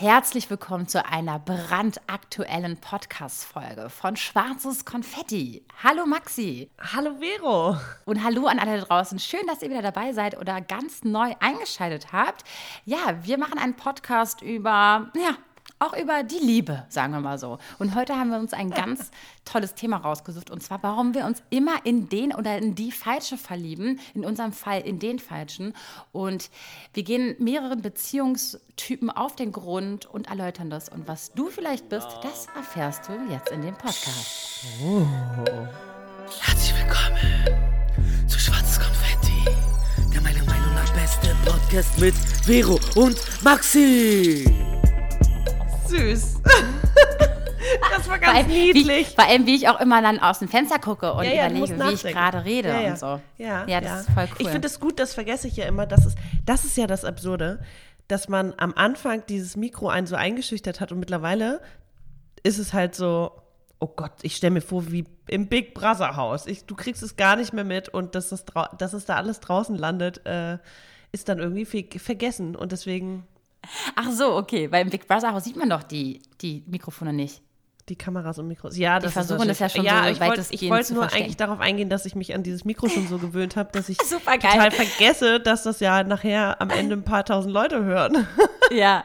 Herzlich willkommen zu einer brandaktuellen Podcast-Folge von Schwarzes Konfetti. Hallo Maxi. Hallo Vero. Und hallo an alle da draußen. Schön, dass ihr wieder dabei seid oder ganz neu eingeschaltet habt. Ja, wir machen einen Podcast über, ja, auch über die Liebe, sagen wir mal so. Und heute haben wir uns ein ganz tolles Thema rausgesucht. Und zwar, warum wir uns immer in den oder in die Falsche verlieben. In unserem Fall in den Falschen. Und wir gehen mehreren Beziehungstypen auf den Grund und erläutern das. Und was du vielleicht bist, das erfährst du jetzt in dem Podcast. Oh. Herzlich willkommen zu Schwarzes Konfetti. Der meiner Meinung nach beste Podcast mit Vero und Maxi süß. Das war ganz allem, niedlich. Wie, vor allem, wie ich auch immer dann aus dem Fenster gucke und ja, ja, überlege, wie ich gerade rede ja, und so. Ja, ja, das ist voll cool. Ich finde es gut, das vergesse ich ja immer. Das ist, das ist ja das Absurde, dass man am Anfang dieses Mikro einen so eingeschüchtert hat und mittlerweile ist es halt so, oh Gott, ich stelle mir vor, wie im Big Brother Haus. Ich, du kriegst es gar nicht mehr mit und dass, das, dass es da alles draußen landet, äh, ist dann irgendwie vergessen und deswegen Ach so, okay. Weil im Big Brother Haus sieht man doch die, die Mikrofone nicht. Die Kameras und Mikros. Ja, das die versuchen das ja schon ja, so ich wollte, ich wollte nur eigentlich darauf eingehen, dass ich mich an dieses Mikro schon so gewöhnt habe, dass ich total vergesse, dass das ja nachher am Ende ein paar tausend Leute hören. Ja,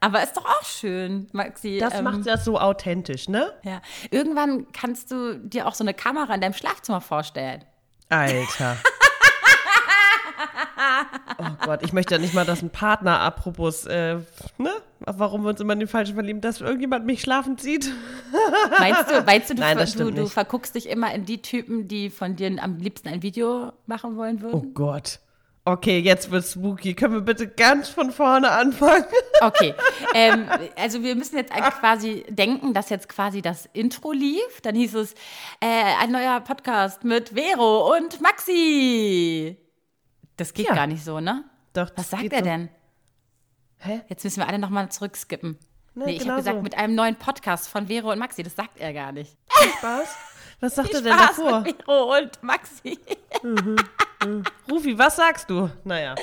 aber ist doch auch schön, Maxi. Das ähm, macht das so authentisch, ne? Ja. Irgendwann kannst du dir auch so eine Kamera in deinem Schlafzimmer vorstellen. Alter. oh Gott, ich möchte ja nicht mal, dass ein Partner, apropos, äh, ne? Warum wir uns immer in den Falschen verlieben, dass irgendjemand mich schlafend sieht. meinst du, meinst du, du, Nein, du, du verguckst dich immer in die Typen, die von dir am liebsten ein Video machen wollen würden? Oh Gott. Okay, jetzt wird's spooky. Können wir bitte ganz von vorne anfangen? Okay. Ähm, also wir müssen jetzt quasi denken, dass jetzt quasi das Intro lief. Dann hieß es äh, ein neuer Podcast mit Vero und Maxi. Das geht ja. gar nicht so, ne? Doch. Was sagt er so. denn? Hä? Jetzt müssen wir alle nochmal zurückskippen. Nee, nee ich genau habe gesagt, so. mit einem neuen Podcast von Vero und Maxi. Das sagt er gar nicht. Viel Spaß. Was sagt er denn Spaß davor? Mit Vero und Maxi. Mhm. Mhm. Rufi, was sagst du? Naja.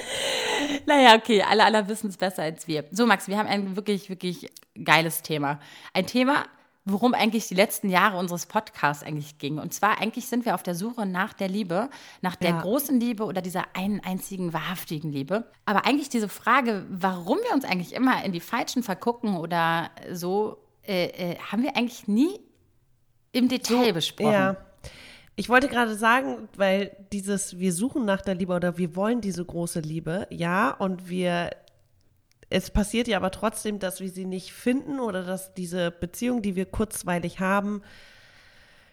Naja, okay, alle, alle wissen es besser als wir. So, Max, wir haben ein wirklich, wirklich geiles Thema. Ein Thema, worum eigentlich die letzten Jahre unseres Podcasts eigentlich ging. Und zwar eigentlich sind wir auf der Suche nach der Liebe, nach der ja. großen Liebe oder dieser einen einzigen wahrhaftigen Liebe. Aber eigentlich diese Frage, warum wir uns eigentlich immer in die Falschen vergucken oder so, äh, äh, haben wir eigentlich nie im Detail so, besprochen. Ja. Ich wollte gerade sagen, weil dieses, wir suchen nach der Liebe oder wir wollen diese große Liebe, ja, und wir es passiert ja aber trotzdem, dass wir sie nicht finden oder dass diese Beziehung, die wir kurzweilig haben,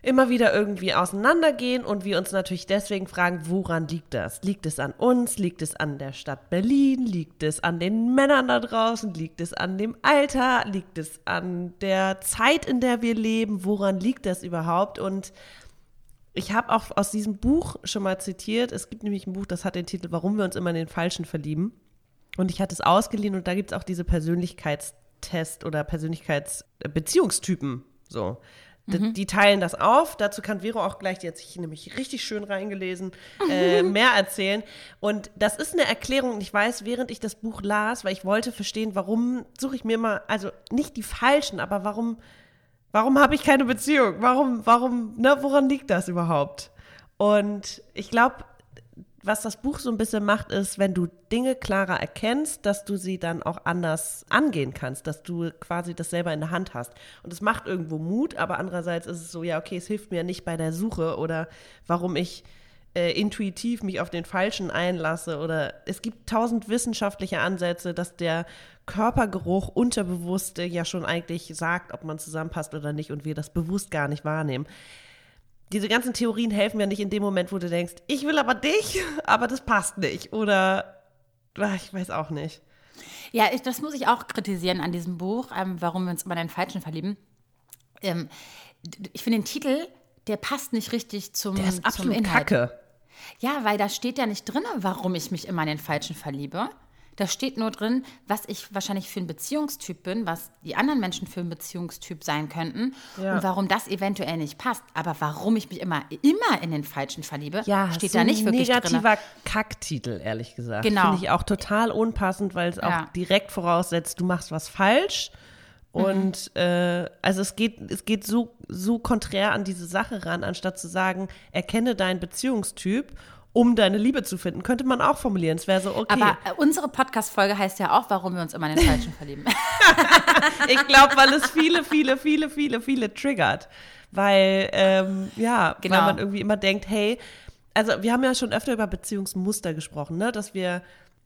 immer wieder irgendwie auseinandergehen und wir uns natürlich deswegen fragen, woran liegt das? Liegt es an uns? Liegt es an der Stadt Berlin? Liegt es an den Männern da draußen? Liegt es an dem Alter? Liegt es an der Zeit, in der wir leben? Woran liegt das überhaupt? Und ich habe auch aus diesem Buch schon mal zitiert, es gibt nämlich ein Buch, das hat den Titel Warum wir uns immer in den Falschen verlieben. Und ich hatte es ausgeliehen und da gibt es auch diese Persönlichkeitstest oder Persönlichkeitsbeziehungstypen. So. Mhm. Die teilen das auf. Dazu kann Vero auch gleich, die hat sich nämlich richtig schön reingelesen, äh, mehr erzählen. Und das ist eine Erklärung, und ich weiß, während ich das Buch las, weil ich wollte verstehen, warum suche ich mir mal, also nicht die falschen, aber warum, warum habe ich keine Beziehung? Warum, warum, ne, woran liegt das überhaupt? Und ich glaube, was das Buch so ein bisschen macht, ist, wenn du Dinge klarer erkennst, dass du sie dann auch anders angehen kannst, dass du quasi das selber in der Hand hast. Und es macht irgendwo Mut, aber andererseits ist es so, ja, okay, es hilft mir nicht bei der Suche oder warum ich äh, intuitiv mich auf den Falschen einlasse oder es gibt tausend wissenschaftliche Ansätze, dass der Körpergeruch Unterbewusste ja schon eigentlich sagt, ob man zusammenpasst oder nicht und wir das bewusst gar nicht wahrnehmen diese ganzen Theorien helfen ja nicht in dem Moment, wo du denkst, ich will aber dich, aber das passt nicht. Oder ach, ich weiß auch nicht. Ja, ich, das muss ich auch kritisieren an diesem Buch, ähm, warum wir uns immer in den Falschen verlieben. Ähm, ich finde den Titel, der passt nicht richtig zum, der ist absolut zum Inhalt. Kacke. Ja, weil da steht ja nicht drin, warum ich mich immer in den Falschen verliebe. Da steht nur drin, was ich wahrscheinlich für ein Beziehungstyp bin, was die anderen Menschen für ein Beziehungstyp sein könnten Ja. und warum das eventuell nicht passt. Aber warum ich mich immer, immer in den Falschen verliebe, steht so da nicht wirklich drin. negativer Kacktitel, ehrlich gesagt. Genau. Finde ich auch total unpassend, weil es auch Ja. direkt voraussetzt, du machst was falsch. Und äh, also es geht, es geht so, so konträr an diese Sache ran, anstatt zu sagen, erkenne deinen Beziehungstyp, um deine Liebe zu finden. Könnte man auch formulieren. Es wäre so, okay. Aber äh, unsere Podcast-Folge heißt ja auch, warum wir uns immer in den Falschen verlieben. Ich glaube, weil es viele, viele, viele, viele, viele triggert. Weil, ähm, ja, Genau. weil man irgendwie immer denkt, hey, also wir haben ja schon öfter über Beziehungsmuster gesprochen, ne? Dass wir,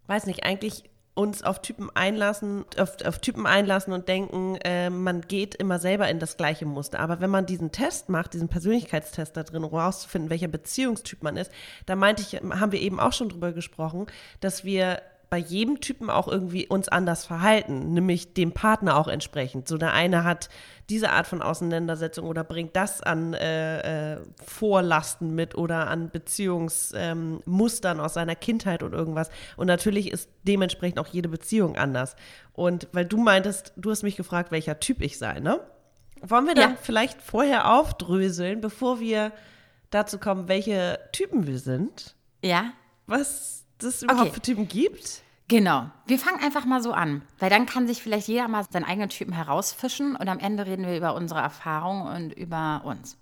weiß nicht, eigentlich uns auf Typen einlassen, auf, auf Typen einlassen und denken, äh, man geht immer selber in das gleiche Muster. Aber wenn man diesen Test macht, diesen Persönlichkeitstest da drin, um rauszufinden, welcher Beziehungstyp man ist, da meinte ich, haben wir eben auch schon drüber gesprochen, dass wir bei jedem Typen auch irgendwie uns anders verhalten, nämlich dem Partner auch entsprechend. So der eine hat diese Art von Auseinandersetzung oder bringt das an äh, äh, Vorlasten mit oder an Beziehungsmustern ähm, aus seiner Kindheit und irgendwas. Und natürlich ist dementsprechend auch jede Beziehung anders. Und weil du meintest, du hast mich gefragt, welcher Typ ich sei, ne? Wollen wir dann Ja. vielleicht vorher aufdröseln, bevor wir dazu kommen, welche Typen wir sind? ja? Was es überhaupt Okay. für Typen gibt? Genau. Wir fangen einfach mal so an, weil dann kann sich vielleicht jeder mal seinen eigenen Typen herausfischen und am Ende reden wir über unsere Erfahrungen und über uns.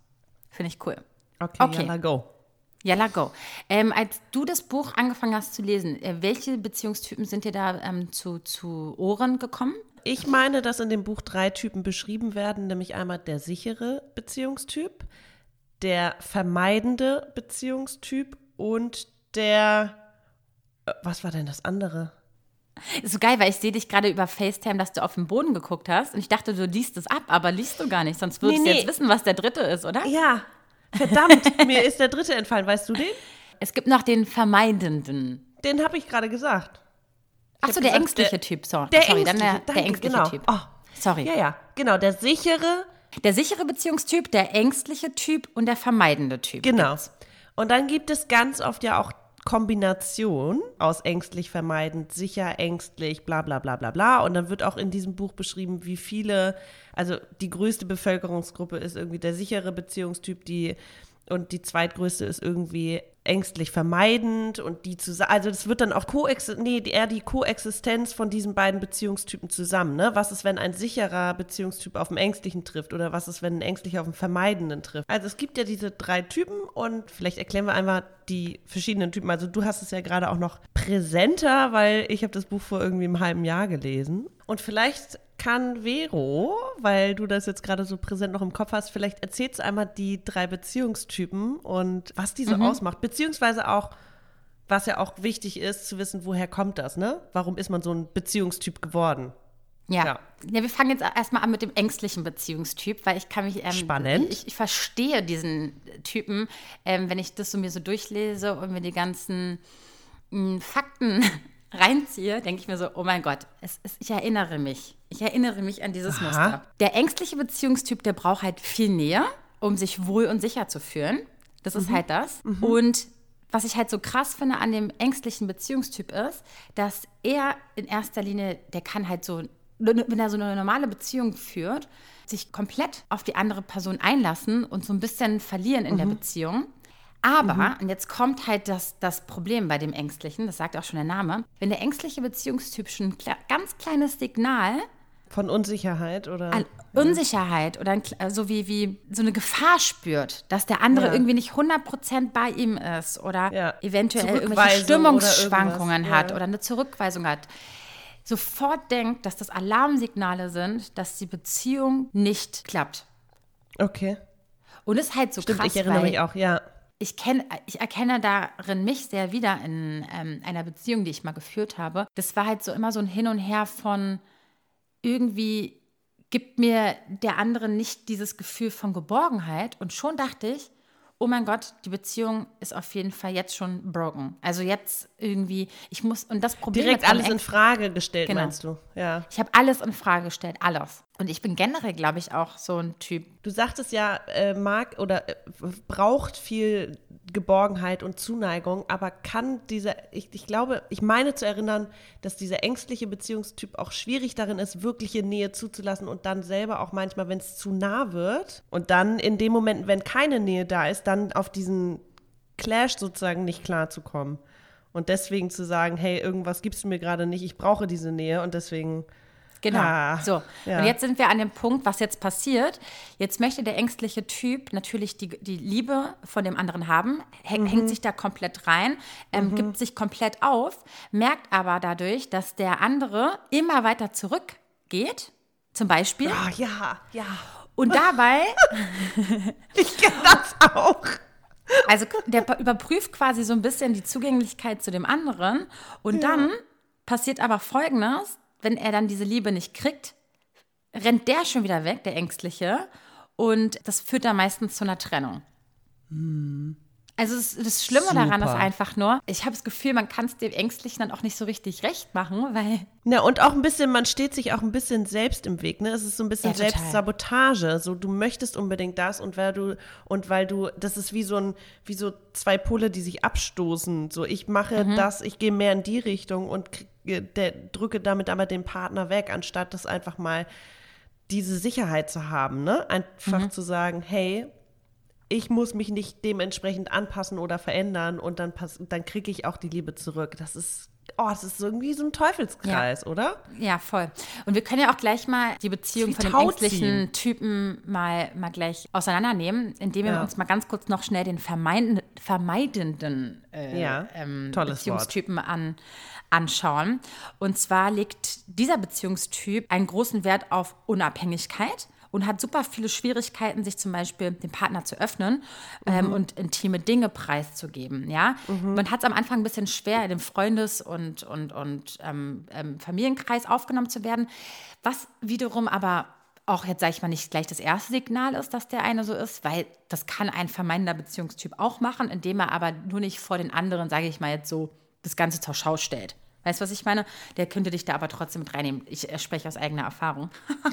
Finde ich cool. Okay, Okay. Jalla, go. Jalla, go. Ähm, als du das Buch angefangen hast zu lesen, äh, welche Beziehungstypen sind dir da ähm, zu, zu Ohren gekommen? Ich meine, dass in dem Buch drei Typen beschrieben werden, nämlich einmal der sichere Beziehungstyp, der vermeidende Beziehungstyp und der was war denn das andere? Ist so geil, weil ich sehe dich gerade über FaceTime, dass du auf den Boden geguckt hast und ich dachte, du liest es ab, aber liest du gar nicht, sonst würdest Nee, du nee. jetzt wissen, was der dritte ist, oder? Ja, verdammt, mir ist der dritte entfallen. Weißt du den? Es gibt noch den vermeidenden. Den habe ich gerade gesagt. Ach hab so, der gesagt, ängstliche der- Typ. So, Der sorry, ängstliche, dann der, danke, der ängstliche genau. Typ. Oh, Sorry. ja, ja, genau, der sichere, Der sichere Beziehungstyp, der ängstliche Typ und der vermeidende Typ. Genau. gibt's. Und dann gibt es ganz oft ja auch Kombination aus ängstlich vermeidend, sicher, ängstlich, bla bla bla bla bla. Und dann wird auch in diesem Buch beschrieben, wie viele, also die größte Bevölkerungsgruppe ist irgendwie der sichere Beziehungstyp, die und die zweitgrößte ist irgendwie ängstlich vermeidend und die zusammen, also das wird dann auch nee, eher die Koexistenz von diesen beiden Beziehungstypen zusammen, ne? Was ist, wenn ein sicherer Beziehungstyp auf einen ängstlichen trifft oder was ist, wenn ein ängstlicher auf einen vermeidenden trifft? Also es gibt ja diese drei Typen und vielleicht erklären wir einfach die verschiedenen Typen. Also du hast es ja gerade auch noch präsenter, weil ich habe das Buch vor irgendwie einem halben Jahr gelesen und vielleicht kann Vero, weil du das jetzt gerade so präsent noch im Kopf hast, vielleicht erzählst du einmal die drei Beziehungstypen und was die so ausmacht, beziehungsweise auch, was ja auch wichtig ist, zu wissen, woher kommt das, ne? Warum ist man so ein Beziehungstyp geworden? Ja. Ja. ja. wir fangen jetzt erstmal an mit dem ängstlichen Beziehungstyp, weil ich kann mich. Ähm, Spannend. Ich, ich verstehe diesen Typen, ähm, wenn ich das so mir so durchlese und mir die ganzen Fakten reinziehe, denke ich mir so, oh mein Gott, es, es, ich erinnere mich. Ich erinnere mich an dieses Aha. Muster. Der ängstliche Beziehungstyp, der braucht halt viel Nähe, um sich wohl und sicher zu fühlen. Das ist halt das. Und was ich halt so krass finde an dem ängstlichen Beziehungstyp ist, dass er in erster Linie, der kann halt so, wenn er so eine normale Beziehung führt, sich komplett auf die andere Person einlassen und so ein bisschen verlieren in der Beziehung. Aber, und jetzt kommt halt das, das Problem bei dem Ängstlichen, das sagt auch schon der Name, wenn der ängstliche Beziehungstyp schon ein kle ganz kleines Signal Von Unsicherheit oder? an Unsicherheit oder ein, Kle- so wie, wie so eine Gefahr spürt, dass der andere Ja. irgendwie nicht 100% bei ihm ist oder Ja. eventuell irgendwelche Stimmungsschwankungen oder hat irgendwas, oder eine Zurückweisung hat, sofort denkt, dass das Alarmsignale sind, dass die Beziehung nicht klappt. Okay. Und es ist halt so Stimmt, krass, ich erinnere mich auch, ja. Ich, kenn, ich erkenne darin mich sehr wieder in ähm, einer Beziehung, die ich mal geführt habe. Das war halt so immer so ein Hin und Her von irgendwie gibt mir der andere nicht dieses Gefühl von Geborgenheit. Und schon dachte ich, oh mein Gott, die Beziehung ist auf jeden Fall jetzt schon broken. Also jetzt irgendwie, ich muss, und das Problem Direkt alles in Frage gestellt, Genau. meinst du? Ja. Ich habe alles in Frage gestellt, alles. Und ich bin generell, glaube ich, auch so ein Typ. Du sagtest ja, äh, mag oder äh, braucht viel Geborgenheit und Zuneigung, aber kann dieser, ich, ich glaube, ich meine zu erinnern, dass dieser ängstliche Beziehungstyp auch schwierig darin ist, wirkliche Nähe zuzulassen und dann selber auch manchmal, wenn es zu nah wird und dann in dem Moment, wenn keine Nähe da ist, dann auf diesen Clash sozusagen nicht klarzukommen. Und deswegen zu sagen, hey, irgendwas gibst du mir gerade nicht, ich brauche diese Nähe und deswegen Genau. Ah, so. ja. Und jetzt sind wir an dem Punkt, was jetzt passiert. Jetzt möchte der ängstliche Typ natürlich die, die Liebe von dem anderen haben, häng, Mhm. hängt sich da komplett rein, ähm, gibt sich komplett auf, merkt aber dadurch, dass der andere immer weiter zurückgeht, zum Beispiel. Ah, ja, ja. Und dabei, Ich kenne das auch. also der überprüft quasi so ein bisschen die Zugänglichkeit zu dem anderen. Und dann passiert aber Folgendes, wenn er dann diese Liebe nicht kriegt, rennt der schon wieder weg, der Ängstliche. Und das führt dann meistens zu einer Trennung. Also das, das Schlimme daran ist Super. einfach nur, ich habe das Gefühl, man kann es dem Ängstlichen dann auch nicht so richtig recht machen, weil Ja, und auch ein bisschen, man steht sich auch ein bisschen selbst im Weg, ne? Es ist so ein bisschen Ja. Selbstsabotage. So, du möchtest unbedingt das und weil du, und weil du, das ist wie so ein, wie so zwei Pole, die sich abstoßen. So, ich mache Mhm. das, ich gehe mehr in die Richtung und kriege, der, drücke damit aber den Partner weg, anstatt das einfach mal diese Sicherheit zu haben, ne? Einfach Mhm. zu sagen, hey, ich muss mich nicht dementsprechend anpassen oder verändern und dann, pass- dann kriege ich auch die Liebe zurück. Das ist, oh, das ist irgendwie so ein Teufelskreis, oder? Ja, voll. Und wir können ja auch gleich mal die Beziehung von dem Tauziehen. ängstlichen Typen mal, mal gleich auseinandernehmen, indem wir Ja. uns mal ganz kurz noch schnell den vermeiden, vermeidenden äh, Ja, ähm, Beziehungstypen an, anschauen. Und zwar legt dieser Beziehungstyp einen großen Wert auf Unabhängigkeit und hat super viele Schwierigkeiten, sich zum Beispiel dem Partner zu öffnen ähm, und intime Dinge preiszugeben. Ja? Man hat es am Anfang ein bisschen schwer, in dem Freundes- und, und, und ähm, ähm, Familienkreis aufgenommen zu werden, was wiederum aber auch jetzt, sage ich mal, nicht gleich das erste Signal ist, dass der eine so ist, weil das kann ein vermeidender Beziehungstyp auch machen, indem er aber nur nicht vor den anderen, sage ich mal jetzt so, das Ganze zur Schau stellt. Weißt du, was ich meine? Der könnte dich da aber trotzdem mit reinnehmen. Ich äh, spreche aus eigener Erfahrung.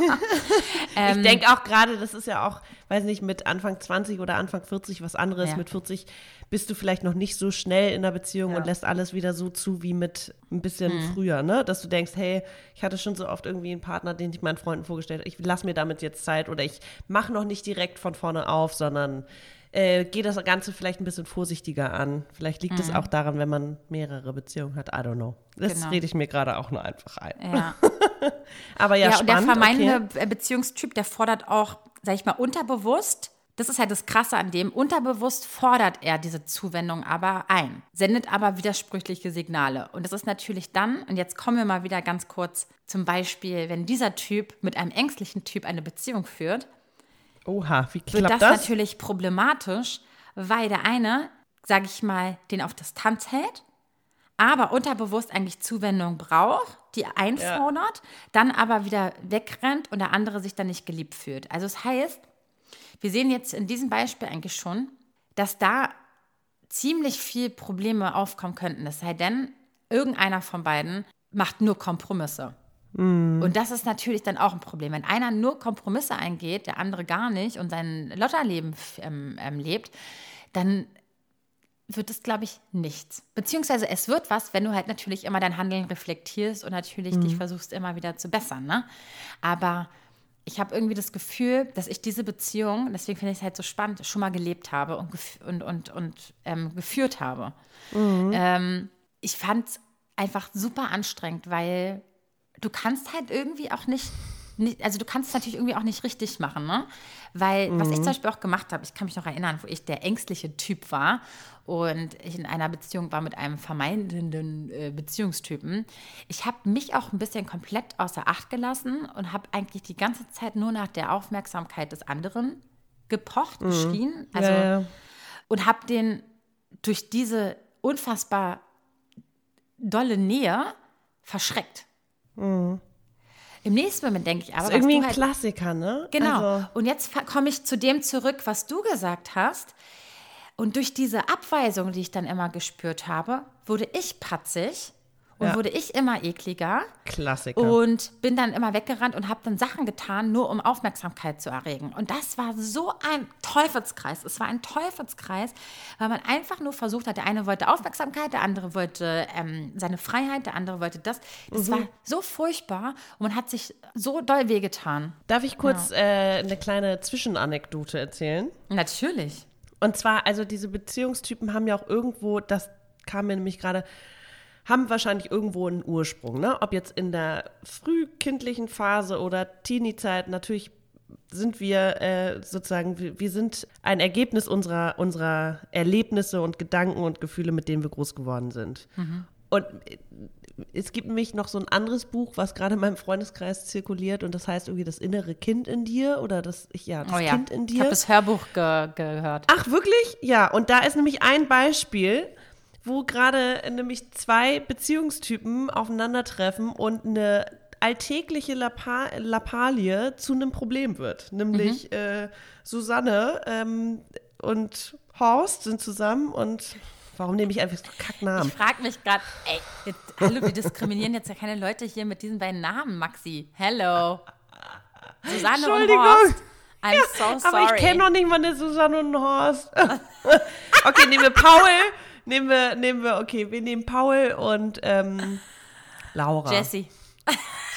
Ähm, ich denke auch gerade, das ist ja auch, weiß nicht, mit Anfang 20 oder Anfang 40 was anderes. Ja. Mit 40 bist du vielleicht noch nicht so schnell in der Beziehung Ja. und lässt alles wieder so zu wie mit ein bisschen Mhm. früher, ne? Dass du denkst, hey, ich hatte schon so oft irgendwie einen Partner, den ich meinen Freunden vorgestellt habe. Ich lasse mir damit jetzt Zeit oder ich mache noch nicht direkt von vorne auf, sondern äh, gehe das Ganze vielleicht ein bisschen vorsichtiger an. Vielleicht liegt es auch daran, wenn man mehrere Beziehungen hat. I don't know. Das Mhm. Genau. rede ich mir gerade auch nur einfach ein. Ja. Aber ja, Ja, und der spannend. vermeidende okay. Be- Beziehungstyp, der fordert auch, sag ich mal, unterbewusst, das ist halt das Krasse an dem, unterbewusst fordert er diese Zuwendung aber ein, sendet aber widersprüchliche Signale. Und das ist natürlich dann, und jetzt kommen wir mal wieder ganz kurz zum Beispiel, wenn dieser Typ mit einem ängstlichen Typ eine Beziehung führt, Oha, wie wird klappt das, das? natürlich problematisch, weil der eine, sage ich mal, den auf Distanz hält, aber unterbewusst eigentlich Zuwendung braucht, die einfordert, dann aber wieder wegrennt und der andere sich dann nicht geliebt fühlt. Also es heißt, wir sehen jetzt in diesem Beispiel eigentlich schon, dass da ziemlich viel Probleme aufkommen könnten. Es sei denn, irgendeiner von beiden macht nur Kompromisse. Und das ist natürlich dann auch ein Problem. Wenn einer nur Kompromisse eingeht, der andere gar nicht und sein Lotterleben ähm, ähm, lebt, dann wird es, glaube ich, nichts. Beziehungsweise es wird was, wenn du halt natürlich immer dein Handeln reflektierst und natürlich dich versuchst immer wieder zu bessern. Ne? Aber ich habe irgendwie das Gefühl, dass ich diese Beziehung, deswegen finde ich es halt so spannend, schon mal gelebt habe und, und, und, und ähm, geführt habe. Ähm, ich fand es einfach super anstrengend, weil du kannst halt irgendwie auch nicht, nicht also du kannst es natürlich irgendwie auch nicht richtig machen, ne? Weil, was ich zum Beispiel auch gemacht habe, ich kann mich noch erinnern, wo ich der ängstliche Typ war und ich in einer Beziehung war mit einem vermeidenden äh, Beziehungstypen. Ich habe mich auch ein bisschen komplett außer Acht gelassen und habe eigentlich die ganze Zeit nur nach der Aufmerksamkeit des anderen gepocht, geschrien. Also, ja, ja. und habe den durch diese unfassbar dolle Nähe verschreckt. Im nächsten Moment denke ich aber, Das ist irgendwie ein halt, Klassiker, ne? Genau. Also, und jetzt komme ich zu dem zurück, was du gesagt hast. Und durch diese Abweisung, die ich dann immer gespürt habe, wurde ich patzig und Ja. wurde ich immer ekliger. Klassiker. Und bin dann immer weggerannt und habe dann Sachen getan, nur um Aufmerksamkeit zu erregen. Und das war so ein Teufelskreis. Es war ein Teufelskreis, weil man einfach nur versucht hat, der eine wollte Aufmerksamkeit, der andere wollte ähm, seine Freiheit, der andere wollte das. Das war so furchtbar und man hat sich so doll wehgetan. Darf ich kurz äh, eine kleine Zwischenanekdote erzählen? Natürlich. Und zwar, also diese Beziehungstypen haben ja auch irgendwo, das kam mir nämlich gerade, haben wahrscheinlich irgendwo einen Ursprung, ne? Ob jetzt in der frühkindlichen Phase oder Teenie-Zeit, natürlich sind wir äh, sozusagen, wir, wir sind ein Ergebnis unserer, unserer Erlebnisse und Gedanken und Gefühle, mit denen wir groß geworden sind. Und äh, es gibt nämlich noch so ein anderes Buch, was gerade in meinem Freundeskreis zirkuliert und das heißt irgendwie das innere Kind in dir oder das, ja, das Oh ja. Kind in dir. Ich habe das Hörbuch ge gehört. Ach, wirklich? Ja, und da ist nämlich ein Beispiel, wo gerade nämlich zwei Beziehungstypen aufeinandertreffen und eine alltägliche Lapa Lappalie zu einem Problem wird. Nämlich äh, Susanne ähm, und Horst sind zusammen und warum nehme ich einfach so Kacknamen? Ich frage mich gerade, ey, jetzt, hallo, wir diskriminieren jetzt ja keine Leute hier mit diesen beiden Namen, Maxi. Hello. Susanne und Entschuldigung. Horst. I'm so sorry. Aber ich kenne noch nicht mal eine Susanne und Horst. okay, nehmen wir Paul. Nehmen wir, nehmen wir, okay, wir nehmen Paul und ähm, Laura. Jessie.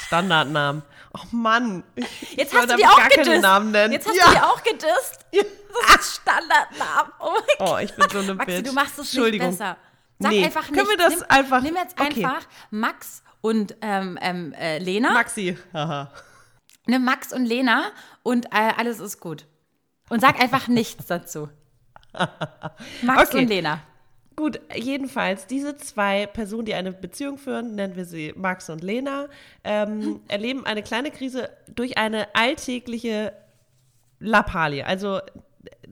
Standardnamen. Oh Mann. Ich Jetzt hast du die auch gedisst. Namen nennen. Jetzt hast ja. du die auch gedisst. Das ist Standardnamen. Oh mein. Oh, ich bin so eine Maxi, Bitch. du machst es nicht besser. Sag Nee, einfach nicht. können wir das nimm, einfach- Nimm jetzt okay. einfach Max und ähm, ähm, äh, Lena. Maxi. Haha. Nimm Max und Lena und äh, alles ist gut. Und sag einfach nichts dazu. Max Okay. und Lena. Gut, jedenfalls, diese zwei Personen, die eine Beziehung führen, nennen wir sie Max und Lena, ähm, erleben eine kleine Krise durch eine alltägliche Lappalie. Also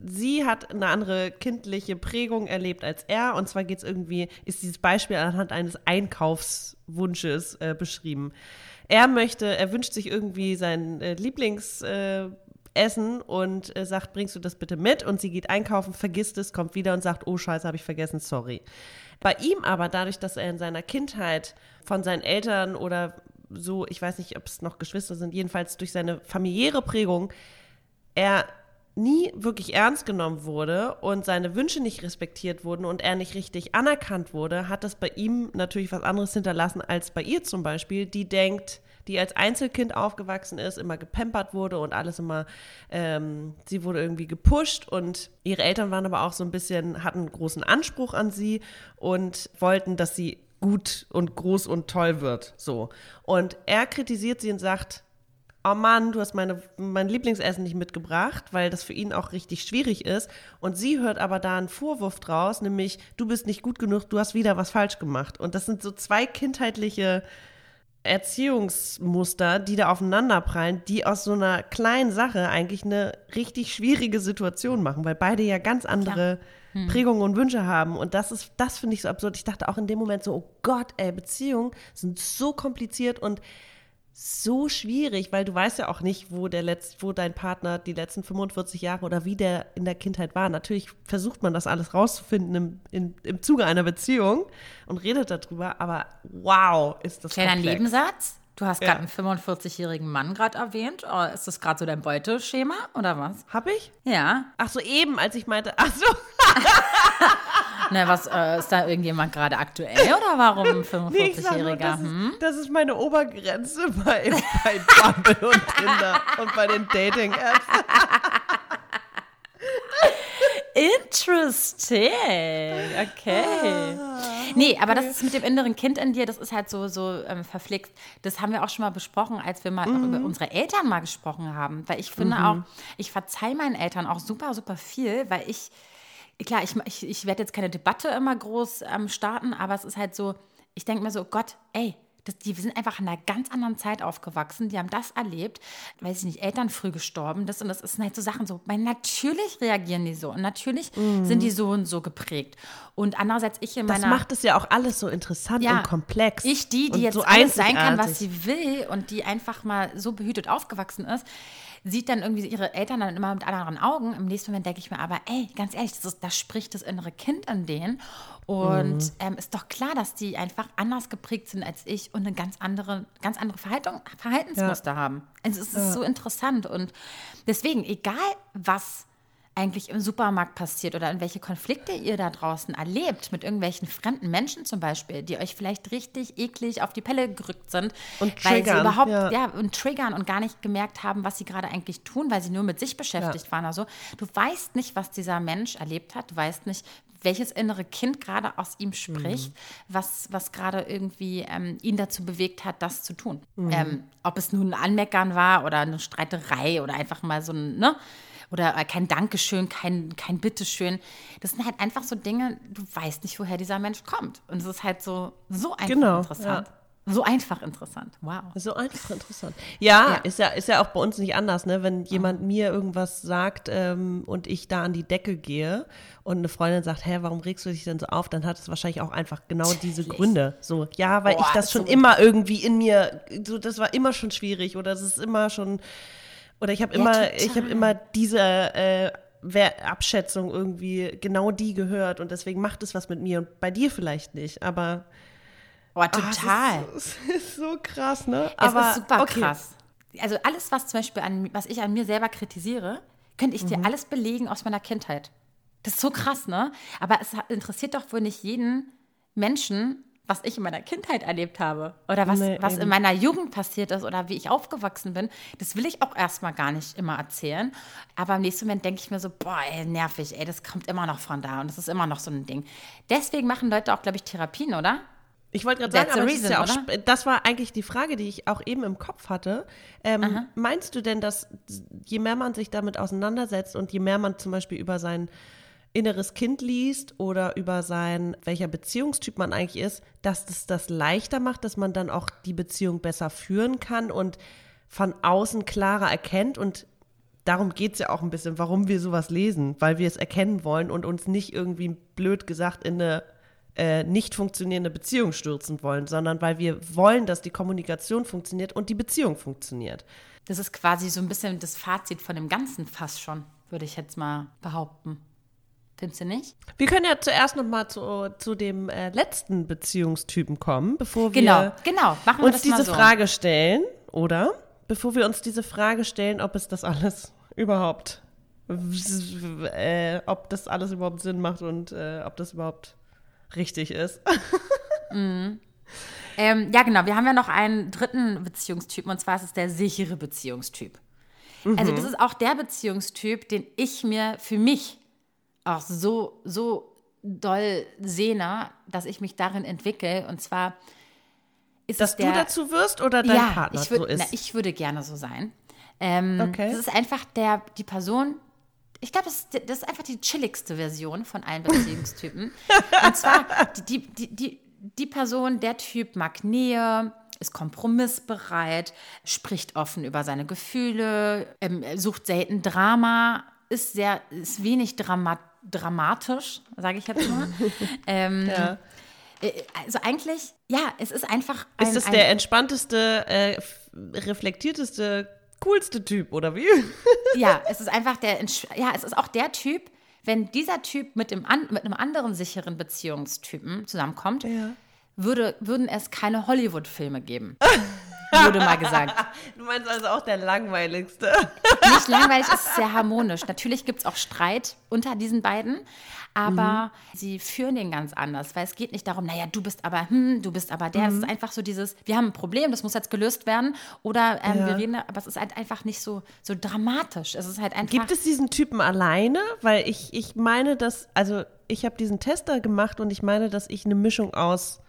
sie hat eine andere kindliche Prägung erlebt als er. Und zwar geht es irgendwie, ist dieses Beispiel anhand eines Einkaufswunsches äh, beschrieben. Er möchte, er wünscht sich irgendwie sein äh, Lieblings. Äh, Essen und äh, sagt, bringst du das bitte mit? Und sie geht einkaufen, vergisst es, kommt wieder und sagt, oh Scheiße, habe ich vergessen, sorry. Bei ihm aber, dadurch, dass er in seiner Kindheit von seinen Eltern oder so, ich weiß nicht, ob es noch Geschwister sind, jedenfalls durch seine familiäre Prägung, er nie wirklich ernst genommen wurde und seine Wünsche nicht respektiert wurden und er nicht richtig anerkannt wurde, hat das bei ihm natürlich was anderes hinterlassen als bei ihr zum Beispiel, die denkt, die als Einzelkind aufgewachsen ist, immer gepampert wurde und alles immer, ähm, sie wurde irgendwie gepusht und ihre Eltern waren aber auch so ein bisschen, hatten großen Anspruch an sie und wollten, dass sie gut und groß und toll wird, so. Und er kritisiert sie und sagt, oh Mann, du hast meine, mein Lieblingsessen nicht mitgebracht, weil das für ihn auch richtig schwierig ist. Und sie hört aber da einen Vorwurf draus, nämlich, du bist nicht gut genug, du hast wieder was falsch gemacht. Und das sind so zwei kindheitliche Erziehungsmuster, die da aufeinanderprallen, die aus so einer kleinen Sache eigentlich eine richtig schwierige Situation machen, weil beide ja ganz andere Prägungen und Wünsche haben. Und das ist, das finde ich so absurd. Ich dachte auch in dem Moment so, oh Gott, ey, Beziehungen sind so kompliziert und so schwierig, weil du weißt ja auch nicht, wo der letzt, wo dein Partner die letzten 45 Jahre oder wie der in der Kindheit war. Natürlich versucht man das alles rauszufinden im, in, im Zuge einer Beziehung und redet darüber, aber wow, ist das Kleiner komplex. Nebensatz. Du hast Ja. gerade einen 45-jährigen Mann gerade erwähnt. Oh, ist das gerade so dein Beuteschema oder was? Hab ich? Ja. Ach so, eben, als ich meinte, ach so, Na, was, äh, ist da irgendjemand gerade aktuell oder warum ein nee, ich sag nur, 45-Jähriger? das, Hm? ist, das ist meine Obergrenze bei, bei Bumble und Tinder und bei den Dating-Apps. Interesting. Okay. Nee, aber das ist mit dem inneren Kind in dir, das ist halt so, so ähm, verflixt. Das haben wir auch schon mal besprochen, als wir mal auch über unsere Eltern mal gesprochen haben. Weil ich finde auch, ich verzeihe meinen Eltern auch super, super viel, weil ich, klar, ich, ich, ich werde jetzt keine Debatte immer groß ähm, starten, aber es ist halt so, ich denke mir so, Gott, ey, das, die sind einfach in einer ganz anderen Zeit aufgewachsen. Die haben das erlebt, weiß ich nicht, Eltern früh gestorben. Das und das sind halt so Sachen so. Weil natürlich reagieren die so und natürlich sind die so und so geprägt. Und andererseits ich in Das meiner macht es ja auch alles so interessant und komplex. ich, die, die jetzt so alles sein kann, was sie will und die einfach mal so behütet aufgewachsen ist, sieht dann irgendwie ihre Eltern dann immer mit anderen Augen. Im nächsten Moment denke ich mir aber, ey, ganz ehrlich, das, ist, das spricht das innere Kind in denen. Und Mhm. ähm, ist doch klar, dass die einfach anders geprägt sind als ich und eine ganz andere, ganz andere Verhaltung, Verhaltensmuster haben. Also es ist so interessant. Und deswegen, egal was eigentlich im Supermarkt passiert oder in welche Konflikte ihr da draußen erlebt, mit irgendwelchen fremden Menschen zum Beispiel, die euch vielleicht richtig eklig auf die Pelle gerückt sind, Und weil sie triggern, überhaupt, ja. ja. und triggern und gar nicht gemerkt haben, was sie gerade eigentlich tun, weil sie nur mit sich beschäftigt waren oder so. Du weißt nicht, was dieser Mensch erlebt hat, du weißt nicht, welches innere Kind gerade aus ihm spricht, was, was gerade irgendwie ähm, ihn dazu bewegt hat, das zu tun. Ähm, ob es nun ein Anmeckern war oder eine Streiterei oder einfach mal so ein, ne? Oder kein Dankeschön, kein, kein Bitteschön. Das sind halt einfach so Dinge, du weißt nicht, woher dieser Mensch kommt. Und es ist halt so, so einfach Genau, interessant. So einfach interessant. Wow. So einfach interessant. Ja, Ja. Ist ja, ist ja auch bei uns nicht anders, ne? Wenn jemand mir irgendwas sagt ähm, und ich da an die Decke gehe und eine Freundin sagt, hä, warum regst du dich denn so auf? Dann hat es wahrscheinlich auch einfach genau diese Gründe. So, ja, weil Boah, ich das schon so immer irgendwie in mir, so, das war immer schon schwierig oder es ist immer schon, oder ich habe Ja, immer, total. ich habe immer diese äh, Abschätzung irgendwie genau die gehört und deswegen macht es was mit mir und bei dir vielleicht nicht, aber Boah, Ah, es total. ist, es ist so krass, ne? Es ist super okay. krass. Also alles, was zum Beispiel an, was ich an mir selber kritisiere, könnte ich Mhm. dir alles belegen aus meiner Kindheit. Das ist so krass, ne? Aber es interessiert doch wohl nicht jeden Menschen, was ich in meiner Kindheit erlebt habe oder was, Nee, was eben. in meiner Jugend passiert ist oder wie ich aufgewachsen bin. Das will ich auch erstmal gar nicht immer erzählen. Aber im nächsten Moment denke ich mir so, boah, ey, nervig, ey, das kommt immer noch von da und das ist immer noch so ein Ding. Deswegen machen Leute auch, glaube ich, Therapien, oder? Ich wollte gerade sagen, aber das, ist ja auch, reason, das war eigentlich die Frage, die ich auch eben im Kopf hatte. Ähm, meinst du denn, dass je mehr man sich damit auseinandersetzt und je mehr man zum Beispiel über sein inneres Kind liest oder über sein, welcher Beziehungstyp man eigentlich ist, dass das das leichter macht, dass man dann auch die Beziehung besser führen kann und von außen klarer erkennt und darum geht es ja auch ein bisschen, warum wir sowas lesen, weil wir es erkennen wollen und uns nicht irgendwie blöd gesagt in eine äh, nicht funktionierende Beziehung stürzen wollen, sondern weil wir wollen, dass die Kommunikation funktioniert und die Beziehung funktioniert. Das ist quasi so ein bisschen das Fazit von dem Ganzen fast schon, würde ich jetzt mal behaupten. Findest du nicht? Wir können ja zuerst noch mal zu, zu dem äh, letzten Beziehungstypen kommen, bevor wir Genau, genau. Machen wir uns diese so. Frage stellen, oder? Bevor wir uns diese Frage stellen, ob es das alles überhaupt, äh, ob das alles überhaupt Sinn macht und äh, ob das überhaupt richtig ist. Ähm, ja, genau. Wir haben ja noch einen dritten Beziehungstypen und zwar ist es der sichere Beziehungstyp. Also das ist auch der Beziehungstyp, den ich mir für mich auch so, so doll sehne, dass ich mich darin entwickle. Und zwar ist Dass es der, du dazu wirst oder dein ja, Partner ich würd, so ist. Na, ich würde gerne so sein. Ähm, Okay. Das ist einfach der, die Person, ich glaube, das, ist- das ist einfach die chilligste Version von allen Beziehungstypen. Und zwar die, die, die, die, Person, der Typ mag Nähe, ist kompromissbereit, spricht offen über seine Gefühle, ähm, sucht selten Drama, ist sehr, ist wenig drama dramatisch, sage ich jetzt mal. ähm, Ja. äh, Also eigentlich, ja, es ist einfach ein, Ist das ein, der entspannteste, äh, reflektierteste, coolste Typ, oder wie? Ja, es ist einfach der, ja, es ist auch der Typ, wenn dieser Typ mit, dem an, mit einem anderen sicheren Beziehungstypen zusammenkommt, würde, würden es keine Hollywood-Filme geben. Wurde mal gesagt. Du meinst also auch der langweiligste. Nicht langweilig, es ist sehr harmonisch. Natürlich gibt es auch Streit unter diesen beiden, aber sie führen den ganz anders, weil es geht nicht darum, naja, du bist aber, hm, du bist aber der. Es ist einfach so dieses, wir haben ein Problem, das muss jetzt gelöst werden. Oder ähm, Ja. wir reden, aber es ist halt einfach nicht so, so dramatisch. Es ist halt einfach. Gibt es diesen Typen alleine? Weil ich, ich meine, dass, also ich habe diesen Tester gemacht und ich meine, dass ich eine Mischung aus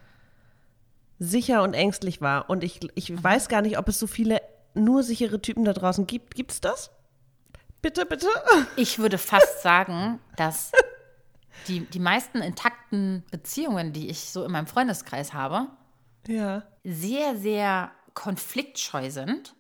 sicher und ängstlich war. Und ich, ich weiß gar nicht, ob es so viele nur sichere Typen da draußen gibt. Gibt es das? Bitte, bitte? Ich würde fast sagen, dass die, die meisten intakten Beziehungen, die ich so in meinem Freundeskreis habe, Ja. sehr, sehr konfliktscheu sind.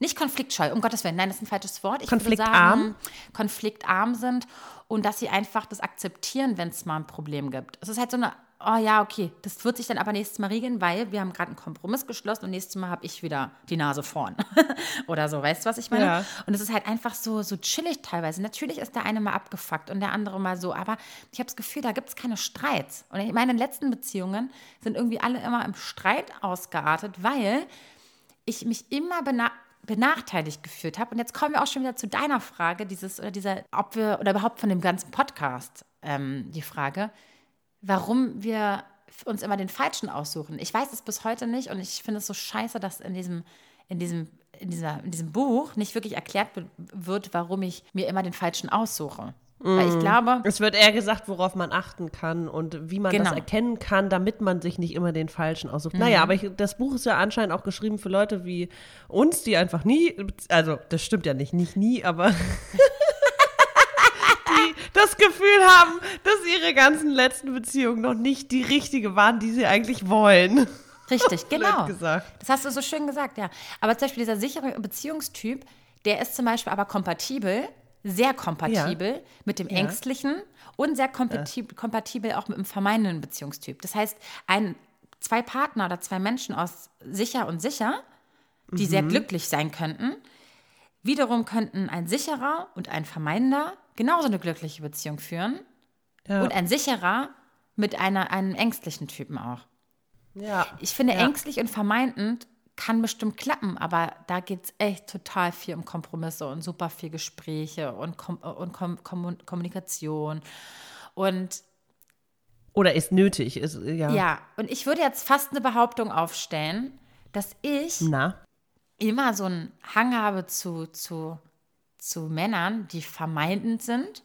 Nicht konfliktscheu, um Gottes Willen, nein, das ist ein falsches Wort. Ich würde Konfliktarm? sagen, konfliktarm sind und dass sie einfach das akzeptieren, wenn es mal ein Problem gibt. Es ist halt so eine, oh ja, okay, das wird sich dann aber nächstes Mal regeln, weil wir haben gerade einen Kompromiss geschlossen und nächstes Mal habe ich wieder die Nase vorn. Oder so, weißt du, was ich meine? Ja. Und es ist halt einfach so, so chillig teilweise. Natürlich ist der eine mal abgefuckt und der andere mal so, aber ich habe das Gefühl, da gibt es keine Streits. Und ich meine, letzten Beziehungen sind irgendwie alle immer im Streit ausgeartet, weil ich mich immer bena benachteiligt gefühlt habe. Und jetzt kommen wir auch schon wieder zu deiner Frage, dieses oder dieser, ob wir oder überhaupt von dem ganzen Podcast ähm, die Frage, warum wir uns immer den Falschen aussuchen. Ich weiß es bis heute nicht und ich finde es so scheiße, dass in diesem in diesem in dieser in diesem Buch nicht wirklich erklärt wird- warum ich mir immer den Falschen aussuche. Weil ich glaube, Es wird eher gesagt, worauf man achten kann und wie man das Genau. erkennen kann, damit man sich nicht immer den falschen aussucht. Naja, aber ich, das Buch ist ja anscheinend auch geschrieben für Leute wie uns, die einfach nie, also das stimmt ja nicht, nicht nie, aber das Gefühl haben, dass ihre ganzen letzten Beziehungen noch nicht die richtige waren, die sie eigentlich wollen. Richtig, genau. Das hast du so schön gesagt, ja. Aber zum Beispiel dieser sichere Beziehungstyp, der ist zum Beispiel aber kompatibel, sehr kompatibel mit dem ängstlichen und sehr kompatibel, kompatibel auch mit dem vermeidenden Beziehungstyp. Das heißt, ein, zwei Partner oder zwei Menschen aus sicher und sicher, die Mhm. sehr glücklich sein könnten, wiederum könnten ein sicherer und ein vermeidender genauso eine glückliche Beziehung führen Ja. und ein sicherer mit einer, einem ängstlichen Typen auch. ja. Ich finde, Ja. ängstlich und vermeidend kann bestimmt klappen, aber da geht es echt total viel um Kompromisse und super viel Gespräche und, Kom und Kom Kommun- Kommunikation. Und Oder ist nötig, ist, ja. ja, und ich würde jetzt fast eine Behauptung aufstellen, dass ich Na? immer so einen Hang habe zu, zu, zu Männern, die vermeidend sind.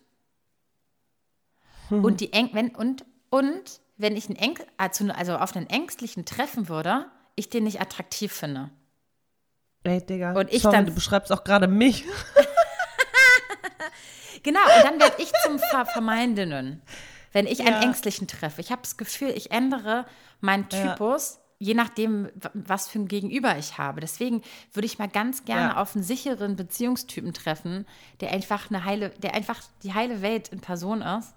Und die eng, wenn, und, und wenn ich einen Eng, also also auf einen Ängstlichen treffen würde, ich den nicht attraktiv finde. Ey, Digga. Und ich sorry, dann- du beschreibst auch gerade mich. Genau, und dann werde ich zum Ver Vermeidenden, wenn ich einen Ja. Ängstlichen treffe. Ich habe das Gefühl, ich ändere meinen. Typus, je nachdem, was für ein Gegenüber ich habe. Deswegen würde ich mal ganz gerne Ja. auf einen sicheren Beziehungstypen treffen, der einfach eine heile, der einfach die heile Welt in Person ist.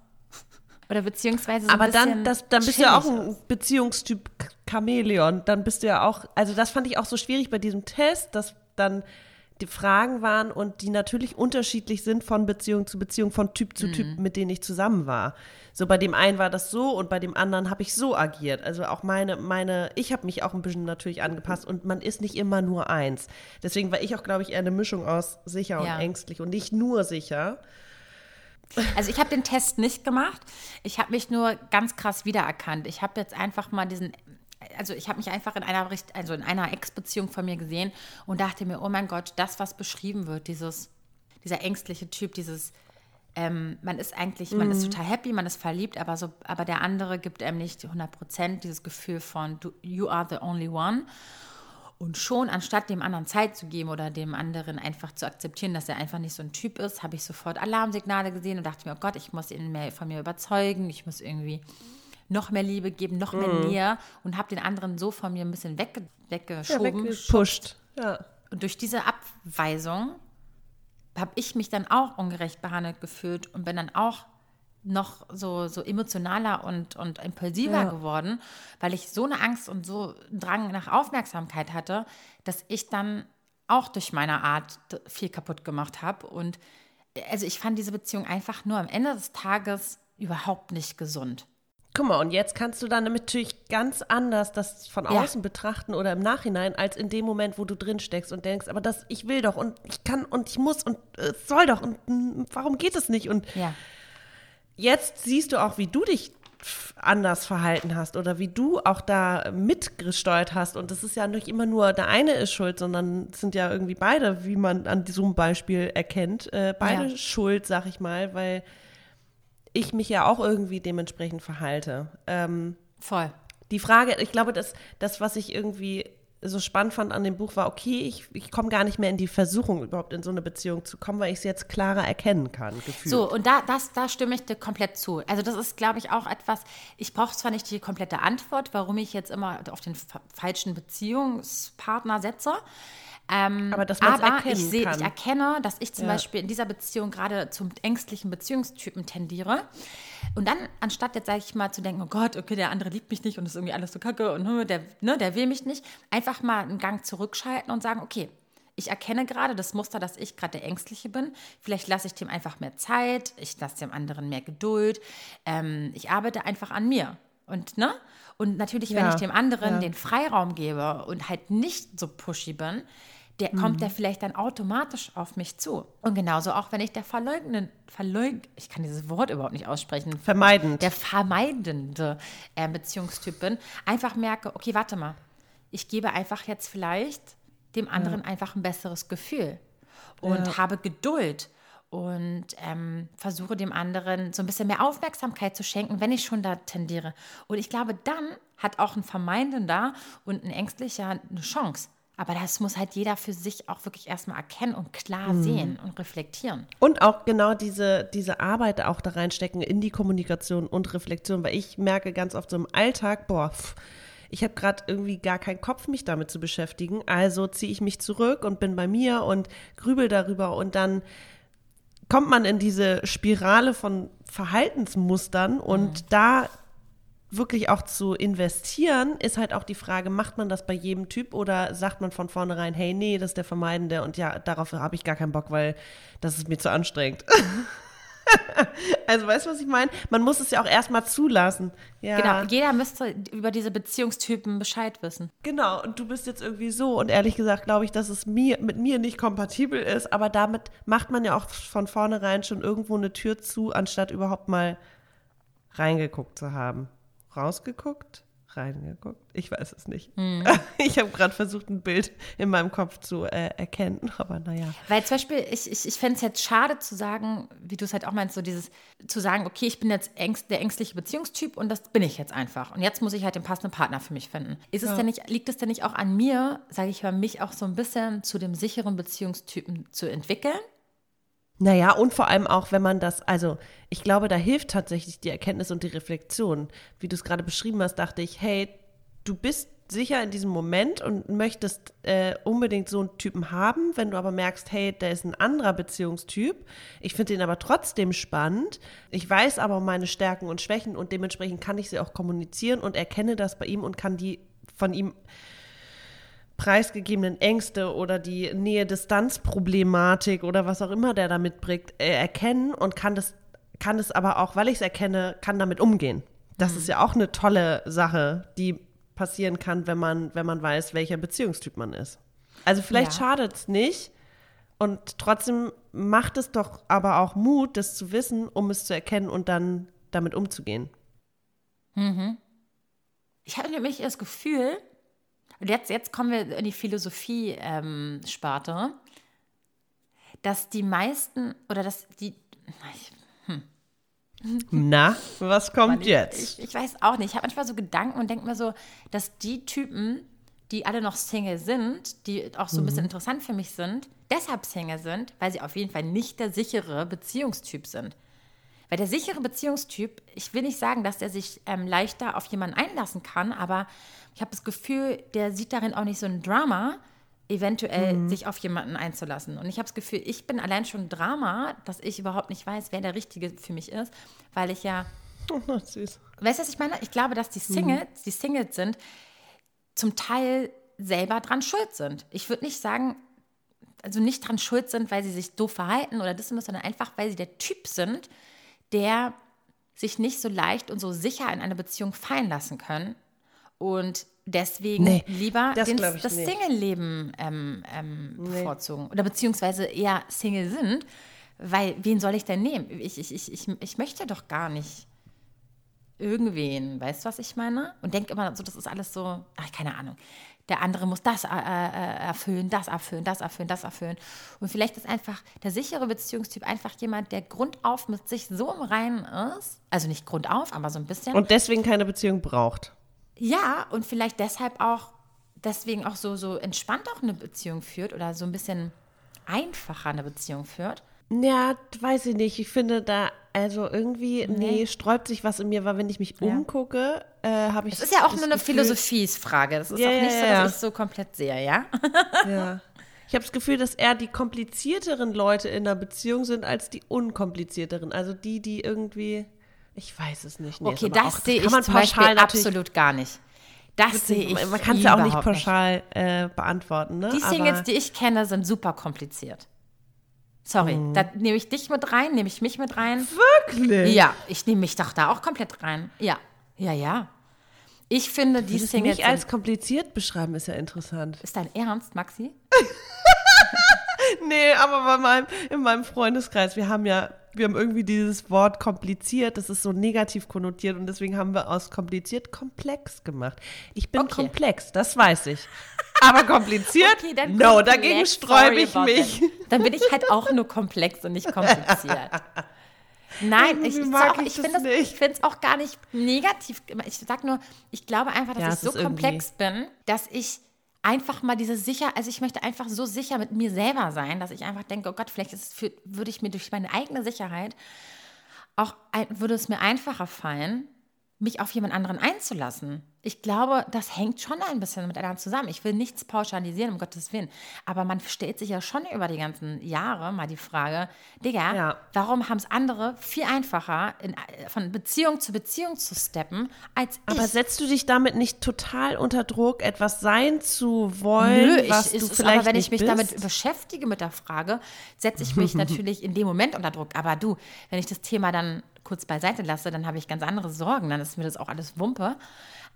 Oder beziehungsweise so ein Aber dann, das, dann bist du ja auch ein. Beziehungstyp Ch- Chamäleon. Dann bist du ja auch, also das fand ich auch so schwierig bei diesem Test, dass dann die Fragen waren und die natürlich unterschiedlich sind von Beziehung zu Beziehung, von Typ zu Typ, Mhm. mit denen ich zusammen war. So bei dem einen war das so und bei dem anderen habe ich so agiert. Also auch meine, meine, ich habe mich auch ein bisschen natürlich angepasst und man ist nicht immer nur eins. Deswegen war ich auch, glaube ich, eher eine Mischung aus sicher Ja. und ängstlich und nicht nur sicher. Also ich habe den Test nicht gemacht. Ich habe mich nur ganz krass wiedererkannt. Ich habe jetzt einfach mal diesen, also ich habe mich einfach in einer also in einer Ex-Beziehung von mir gesehen und dachte mir, oh mein Gott, das, was beschrieben wird, dieses, dieser ängstliche Typ, dieses, ähm, man ist eigentlich, man ist total happy, man ist verliebt, aber so, aber der andere gibt einem nicht 100 Prozent dieses Gefühl von du, you are the only one. Und schon, anstatt dem anderen Zeit zu geben oder dem anderen einfach zu akzeptieren, dass er einfach nicht so ein Typ ist, habe ich sofort Alarmsignale gesehen und dachte mir, oh Gott, ich muss ihn mehr von mir überzeugen, ich muss irgendwie noch mehr Liebe geben, noch mehr Nähe und habe den anderen so von mir ein bisschen Ja, weggeschoben. weggepusht. Ja. und durch diese Abweisung habe ich mich dann auch ungerecht behandelt gefühlt und bin dann auch noch so, so emotionaler und, und impulsiver Ja. geworden, weil ich so eine Angst und so einen Drang nach Aufmerksamkeit hatte, dass ich dann auch durch meine Art viel kaputt gemacht habe. Und also ich fand diese Beziehung einfach nur am Ende des Tages überhaupt nicht gesund. Guck mal, und jetzt kannst du dann natürlich ganz anders das von Ja. außen betrachten oder im Nachhinein, als in dem Moment, wo du drin steckst und denkst, aber das, ich will doch und ich kann und ich muss und es soll doch und warum geht es nicht? Und Ja. jetzt siehst du auch, wie du dich anders verhalten hast oder wie du auch da mitgesteuert hast. Und das ist ja nicht immer nur der eine ist schuld, sondern es sind ja irgendwie beide, wie man an diesem Beispiel erkennt, äh, beide Ja. schuld, sag ich mal, weil ich mich ja auch irgendwie dementsprechend verhalte. Ähm, Voll. die Frage, ich glaube, dass das, was ich irgendwie so spannend fand an dem Buch war, okay, ich, ich komme gar nicht mehr in die Versuchung, überhaupt in so eine Beziehung zu kommen, weil ich es jetzt klarer erkennen kann, gefühlt. So, und da, das, da stimme ich dir komplett zu. Also das ist, glaube ich, auch etwas, ich brauche zwar nicht die komplette Antwort, warum ich jetzt immer auf den fa- falschen Beziehungspartner setze, ähm, Aber dass aber ich, seh, kann. ich erkenne, dass ich zum Ja. Beispiel in dieser Beziehung gerade zum ängstlichen Beziehungstypen tendiere. Und dann, anstatt jetzt, sage ich mal, zu denken, oh Gott, okay, der andere liebt mich nicht und ist irgendwie alles so kacke und hm, der, ne, der will mich nicht, einfach mal einen Gang zurückschalten und sagen, okay, ich erkenne gerade das Muster, dass ich gerade der Ängstliche bin. Vielleicht lasse ich dem einfach mehr Zeit, ich lasse dem anderen mehr Geduld. Ähm, ich arbeite einfach an mir. Und, ne? Und natürlich, wenn Ja, ich dem anderen ja. den Freiraum gebe und halt nicht so pushy bin, der kommt Mhm. der vielleicht dann automatisch auf mich zu. Und genauso auch, wenn ich der verleugnen, verleug, ich kann dieses Wort überhaupt nicht aussprechen, Vermeidend. der vermeidende äh, Beziehungstyp bin, einfach merke, okay, warte mal, ich gebe einfach jetzt vielleicht dem anderen einfach ein besseres Gefühl und habe Geduld und ähm, versuche dem anderen so ein bisschen mehr Aufmerksamkeit zu schenken, wenn ich schon da tendiere. Und ich glaube, dann hat auch ein Vermeidender und ein Ängstlicher eine Chance. Aber das muss halt jeder für sich auch wirklich erstmal erkennen und klar sehen und reflektieren. Und auch genau diese, diese Arbeit auch da reinstecken in die Kommunikation und Reflexion, weil ich merke ganz oft so im Alltag, boah, pff, ich habe gerade irgendwie gar keinen Kopf, mich damit zu beschäftigen. Also ziehe ich mich zurück und bin bei mir und grübel darüber und dann kommt man in diese Spirale von Verhaltensmustern und da wirklich auch zu investieren, ist halt auch die Frage, macht man das bei jedem Typ oder sagt man von vornherein, hey, nee, das ist der Vermeidende und ja, darauf habe ich gar keinen Bock, weil das ist mir zu anstrengend. also weißt du, was ich meine? Man muss es ja auch erstmal zulassen. Ja, Genau, jeder müsste über diese Beziehungstypen Bescheid wissen. Genau, und du bist jetzt irgendwie so. Und ehrlich gesagt glaube ich, dass es mir, mit mir nicht kompatibel ist. Aber damit macht man ja auch von vornherein schon irgendwo eine Tür zu, anstatt überhaupt mal reingeguckt zu haben. Rausgeguckt? Reingeguckt? Ich weiß es nicht. Ich habe gerade versucht, ein Bild in meinem Kopf zu äh, erkennen. Aber naja. Weil zum Beispiel, ich, ich, ich fände es jetzt schade zu sagen, wie du es halt auch meinst, so dieses, zu sagen, okay, ich bin jetzt ängst, der ängstliche Beziehungstyp und das bin ich jetzt einfach. Und jetzt muss ich halt den passenden Partner für mich finden. Ist es denn nicht, liegt es denn nicht auch an mir, sage ich mal, mich auch so ein bisschen zu dem sicheren Beziehungstypen zu entwickeln? Naja, und vor allem auch, wenn man das, also ich glaube, da hilft tatsächlich die Erkenntnis und die Reflexion. Wie du es gerade beschrieben hast, dachte ich, hey, du bist sicher in diesem Moment und möchtest äh, unbedingt so einen Typen haben, wenn du aber merkst, hey, der ist ein anderer Beziehungstyp, ich finde den aber trotzdem spannend, ich weiß aber meine Stärken und Schwächen und dementsprechend kann ich sie auch kommunizieren und erkenne das bei ihm und kann die von ihm preisgegebenen Ängste oder die Nähe-Distanz-Problematik oder was auch immer der da mitbringt, äh, erkennen und kann das, kann es aber auch, weil ich es erkenne, kann damit umgehen. Das ist ja auch eine tolle Sache, die passieren kann, wenn man, wenn man weiß, welcher Beziehungstyp man ist. Also vielleicht Ja. schadet es nicht und trotzdem macht es doch aber auch Mut, das zu wissen, um es zu erkennen und dann damit umzugehen. Ich habe nämlich das Gefühl, und jetzt, jetzt kommen wir in die Philosophie-Sparte, dass die meisten oder dass die. Ich, Na, was kommt Mann, jetzt? Ich, ich weiß auch nicht. Ich habe manchmal so Gedanken und denke mir so, dass die Typen, die alle noch Single sind, die auch so ein Mhm. bisschen interessant für mich sind, deshalb Single sind, weil sie auf jeden Fall nicht der sichere Beziehungstyp sind. Weil der sichere Beziehungstyp, ich will nicht sagen, dass der sich ähm, leichter auf jemanden einlassen kann, aber ich habe das Gefühl, der sieht darin auch nicht so ein Drama, eventuell Mhm. sich auf jemanden einzulassen. Und ich habe das Gefühl, ich bin allein schon ein Drama, dass ich überhaupt nicht weiß, wer der Richtige für mich ist, weil ich ja Oh, süß. Weißt du, was ich meine? Ich glaube, dass die Singles, die Singles sind, zum Teil selber dran schuld sind. Ich würde nicht sagen, also nicht dran schuld sind, weil sie sich doof verhalten oder das und das, sondern einfach, weil sie der Typ sind, der sich nicht so leicht und so sicher in eine Beziehung fallen lassen können und deswegen Nee, lieber das den, das. Single-Leben ähm, ähm, bevorzugen oder beziehungsweise eher Single sind, weil wen soll ich denn nehmen? Ich, ich, ich, ich, ich möchte doch gar nicht irgendwen, weißt du, was ich meine? Und denke immer so, das ist alles so, ach, keine Ahnung. Der andere muss das äh, äh, erfüllen, das erfüllen, das erfüllen, das erfüllen. Und vielleicht ist einfach der sichere Beziehungstyp einfach jemand, der grundauf mit sich so im Reinen ist. Also nicht grundauf, aber so ein bisschen. Und deswegen keine Beziehung braucht. ja, und vielleicht deshalb auch deswegen auch so, so entspannt auch eine Beziehung führt oder so ein bisschen einfacher eine Beziehung führt. Ja, weiß ich nicht. Ich finde da, also irgendwie, nee, sträubt sich was in mir, weil wenn ich mich umgucke, äh, habe ich. Das ist ja auch das nur eine Philosophiefrage. Das ist Ja, auch nicht so, dass ich so komplett sehe, ja? Ja. Ich habe das Gefühl, dass eher die komplizierteren Leute in der Beziehung sind als die unkomplizierteren. Also die, die irgendwie. Ich weiß es nicht. Nee, Okay, das auch- sehe ich man zum Beispiel absolut gar nicht. Das sehe ich Man kann es ja auch nicht pauschal Äh, beantworten. Ne? Die Singles, aber, die ich kenne, sind super kompliziert. Sorry, Hm. da nehme ich dich mit rein, nehme ich mich mit rein. Wirklich? Ja, ich nehme mich doch da auch komplett rein. Ja, ja, ja. Ich finde, die Singles nicht als kompliziert beschreiben, ist ja interessant. Ist dein Ernst, Maxi? Nee, aber bei meinem, in meinem Freundeskreis, wir haben ja, wir haben irgendwie dieses Wort kompliziert, das ist so negativ konnotiert und deswegen haben wir aus kompliziert komplex gemacht. Ich bin Okay. komplex, das weiß ich. Aber kompliziert? Okay, dann no, komplex, dagegen sträube ich mich. Dann bin ich halt auch nur komplex und nicht kompliziert. Nein, ich, ich, auch, ich finde es auch gar nicht negativ. Ich sag nur, ich glaube einfach, dass Ja, ich so irgendwie- komplex bin, dass ich einfach mal diese sicher, also ich möchte einfach so sicher mit mir selber sein, dass ich einfach denke, oh Gott, vielleicht für, würde ich mir durch meine eigene Sicherheit auch würde es mir einfacher fallen, mich auf jemand anderen einzulassen. Ich glaube, das hängt schon ein bisschen miteinander zusammen. Ich will nichts pauschalisieren, um Gottes Willen. Aber man stellt sich ja schon über die ganzen Jahre mal die Frage, Digga, Ja. warum haben es andere viel einfacher, in, von Beziehung zu Beziehung zu steppen, als Aber ich? setzt du dich damit nicht total unter Druck, etwas sein zu wollen, Nö, ich, was es du vielleicht aber wenn ich mich bist? damit beschäftige mit der Frage, setze ich mich natürlich in dem Moment unter Druck. Aber du, wenn ich das Thema dann kurz beiseite lasse, dann habe ich ganz andere Sorgen. Dann ist mir das auch alles Wumpe.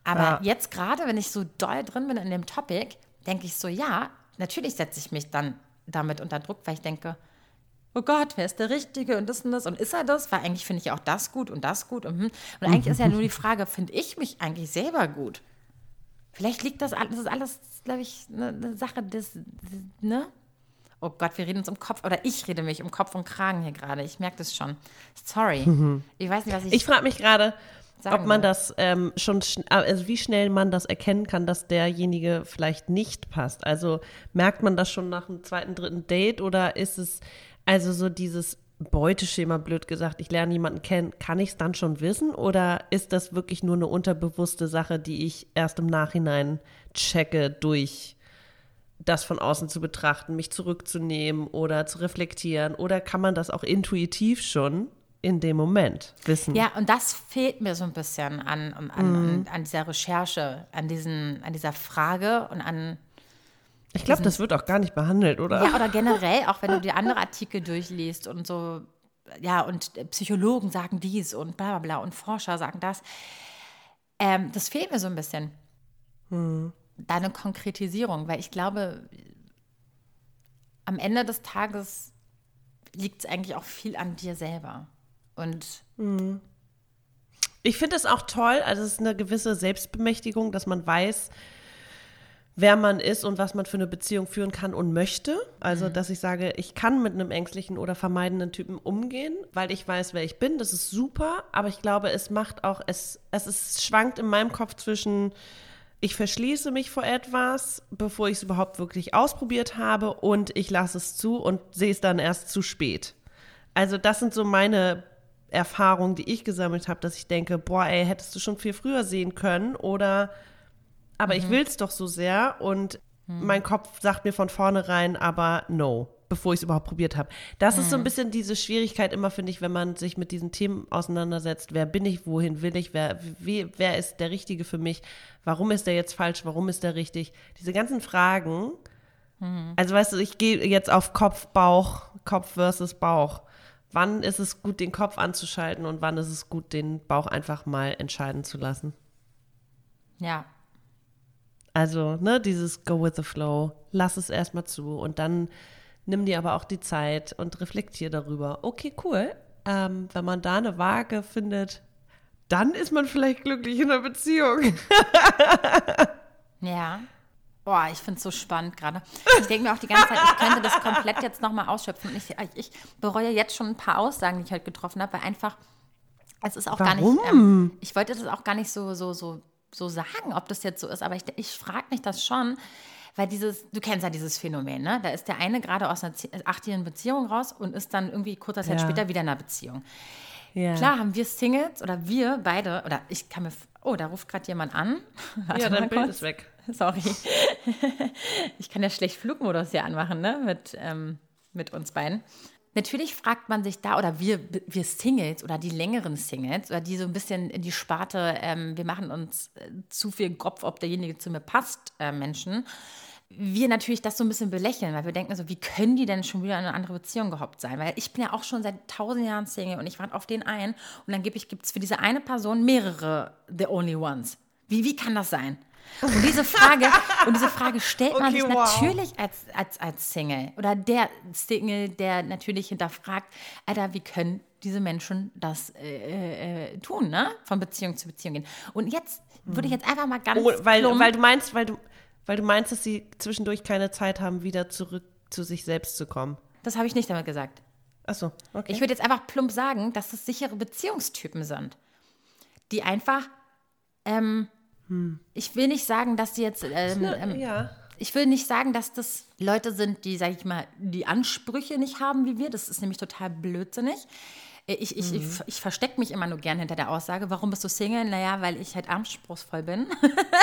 Aber Ja. jetzt gerade, wenn ich so doll drin bin in dem Topic, denke ich so, ja, natürlich setze ich mich dann damit unter Druck, weil ich denke, oh Gott, wer ist der Richtige und das und das und ist er das? Weil eigentlich finde ich ja auch das gut und das gut und, hm. und eigentlich ist ja nur die Frage, finde ich mich eigentlich selber gut? Vielleicht liegt das alles, das ist alles, glaube ich, eine, eine Sache des, ne? Oh Gott, wir reden uns um Kopf, oder ich rede mich um Kopf und Kragen hier gerade. Ich merke das schon. Sorry. Ich weiß nicht, was ich. Ich frage mich gerade, Sagen ob man will. das ähm, schon, schn- also wie schnell man das erkennen kann, dass derjenige vielleicht nicht passt. Also merkt man das schon nach dem zweiten, dritten Date oder ist es also so dieses Beuteschema, blöd gesagt, ich lerne jemanden kennen, kann ich es dann schon wissen oder ist das wirklich nur eine unterbewusste Sache, die ich erst im Nachhinein checke durch das von außen zu betrachten, mich zurückzunehmen oder zu reflektieren oder kann man das auch intuitiv schon in dem Moment wissen? ja, und das fehlt mir so ein bisschen an, an, an, an dieser Recherche, an, diesen, an dieser Frage und an, Ich glaube, das wird auch gar nicht behandelt, oder? ja, oder generell, auch wenn du dir andere Artikel durchliest und so, ja, und Psychologen sagen dies und bla bla bla und Forscher sagen das. Ähm, das fehlt mir so ein bisschen. Da eine Konkretisierung, weil ich glaube, am Ende des Tages liegt es eigentlich auch viel an dir selber. Und Ich finde es auch toll, also es ist eine gewisse Selbstbemächtigung, dass man weiß, wer man ist und was man für eine Beziehung führen kann und möchte. Also, dass ich sage, ich kann mit einem ängstlichen oder vermeidenden Typen umgehen, weil ich weiß, wer ich bin. Das ist super, aber ich glaube, es macht auch, es, es ist, schwankt in meinem Kopf zwischen, ich verschließe mich vor etwas, bevor ich es überhaupt wirklich ausprobiert habe und ich lasse es zu und sehe es dann erst zu spät. Also das sind so meine Erfahrungen, die ich gesammelt habe, dass ich denke, boah, ey, hättest du schon viel früher sehen können oder aber ich will es doch so sehr und mein Kopf sagt mir von vornherein, aber no, bevor ich es überhaupt probiert habe. Das ist so ein bisschen diese Schwierigkeit immer, finde ich, wenn man sich mit diesen Themen auseinandersetzt. Wer bin ich, wohin will ich, wer, wie, wer ist der Richtige für mich, warum ist der jetzt falsch, warum ist der richtig? Diese ganzen Fragen, also weißt du, ich gehe jetzt auf Kopf, Bauch, Kopf versus Bauch. Wann ist es gut, den Kopf anzuschalten und wann ist es gut, den Bauch einfach mal entscheiden zu lassen? ja, Also, ne, dieses Go with the Flow, lass es erstmal zu und dann nimm dir aber auch die Zeit und reflektier darüber. Okay, cool. Ähm, wenn man da eine Waage findet, dann ist man vielleicht glücklich in einer Beziehung. Ja. Boah, ich finde es so spannend gerade. Ich denke mir auch die ganze Zeit, ich könnte das komplett jetzt nochmal ausschöpfen. Ich, ich bereue jetzt schon ein paar Aussagen, die ich heute getroffen habe, weil einfach, es ist auch gar nicht, Warum? ähm, ich wollte das auch gar nicht so, so, so, so sagen, ob das jetzt so ist, aber ich, ich frage mich das schon, weil dieses, du kennst ja dieses Phänomen, ne? Da ist der eine gerade aus einer achtjährigen Beziehung raus und ist dann irgendwie kurzer Zeit Ja. später wieder in einer Beziehung. Ja. Klar haben wir Singles oder wir beide, oder ich kann mir, oh, da ruft gerade jemand an. Warte Ja, dein Bild kurz. ist weg. Sorry. ich kann ja schlecht Flugmodus hier anmachen, ne? Mit, ähm, mit uns beiden. Natürlich fragt man sich da, oder wir, wir Singles oder die längeren Singles, oder die so ein bisschen in die Sparte, ähm, wir machen uns äh, zu viel Kopf, ob derjenige zu mir passt, äh, Menschen, wir natürlich das so ein bisschen belächeln, weil wir denken so, wie können die denn schon wieder in eine andere Beziehung gehoppt sein? Weil ich bin ja auch schon seit tausend Jahren Single und ich warte auf den einen und dann gibt es für diese eine Person mehrere The Only Ones. Wie, wie kann das sein? Und diese Frage, und diese Frage stellt man Okay, sich wow. natürlich als, als, als Single oder der Single, der natürlich hinterfragt, Alter, wie können diese Menschen das äh, äh, tun, ne? Von Beziehung zu Beziehung gehen. Und jetzt würde ich jetzt einfach mal ganz Oh, weil, plump- weil du meinst, weil du, weil du meinst, dass sie zwischendurch keine Zeit haben, wieder zurück zu sich selbst zu kommen. das habe ich nicht damit gesagt. Achso, okay. Ich würde jetzt einfach plump sagen, dass das sichere Beziehungstypen sind, die einfach, ähm, ich will nicht sagen, dass die jetzt, ähm, ähm, ja. ich will nicht sagen, dass das Leute sind, die, sag ich mal, die Ansprüche nicht haben wie wir. Das ist nämlich total blödsinnig. Äh, Ich, ich, ich, ich verstecke mich immer nur gern hinter der Aussage, warum bist du Single? Naja, weil ich halt anspruchsvoll bin.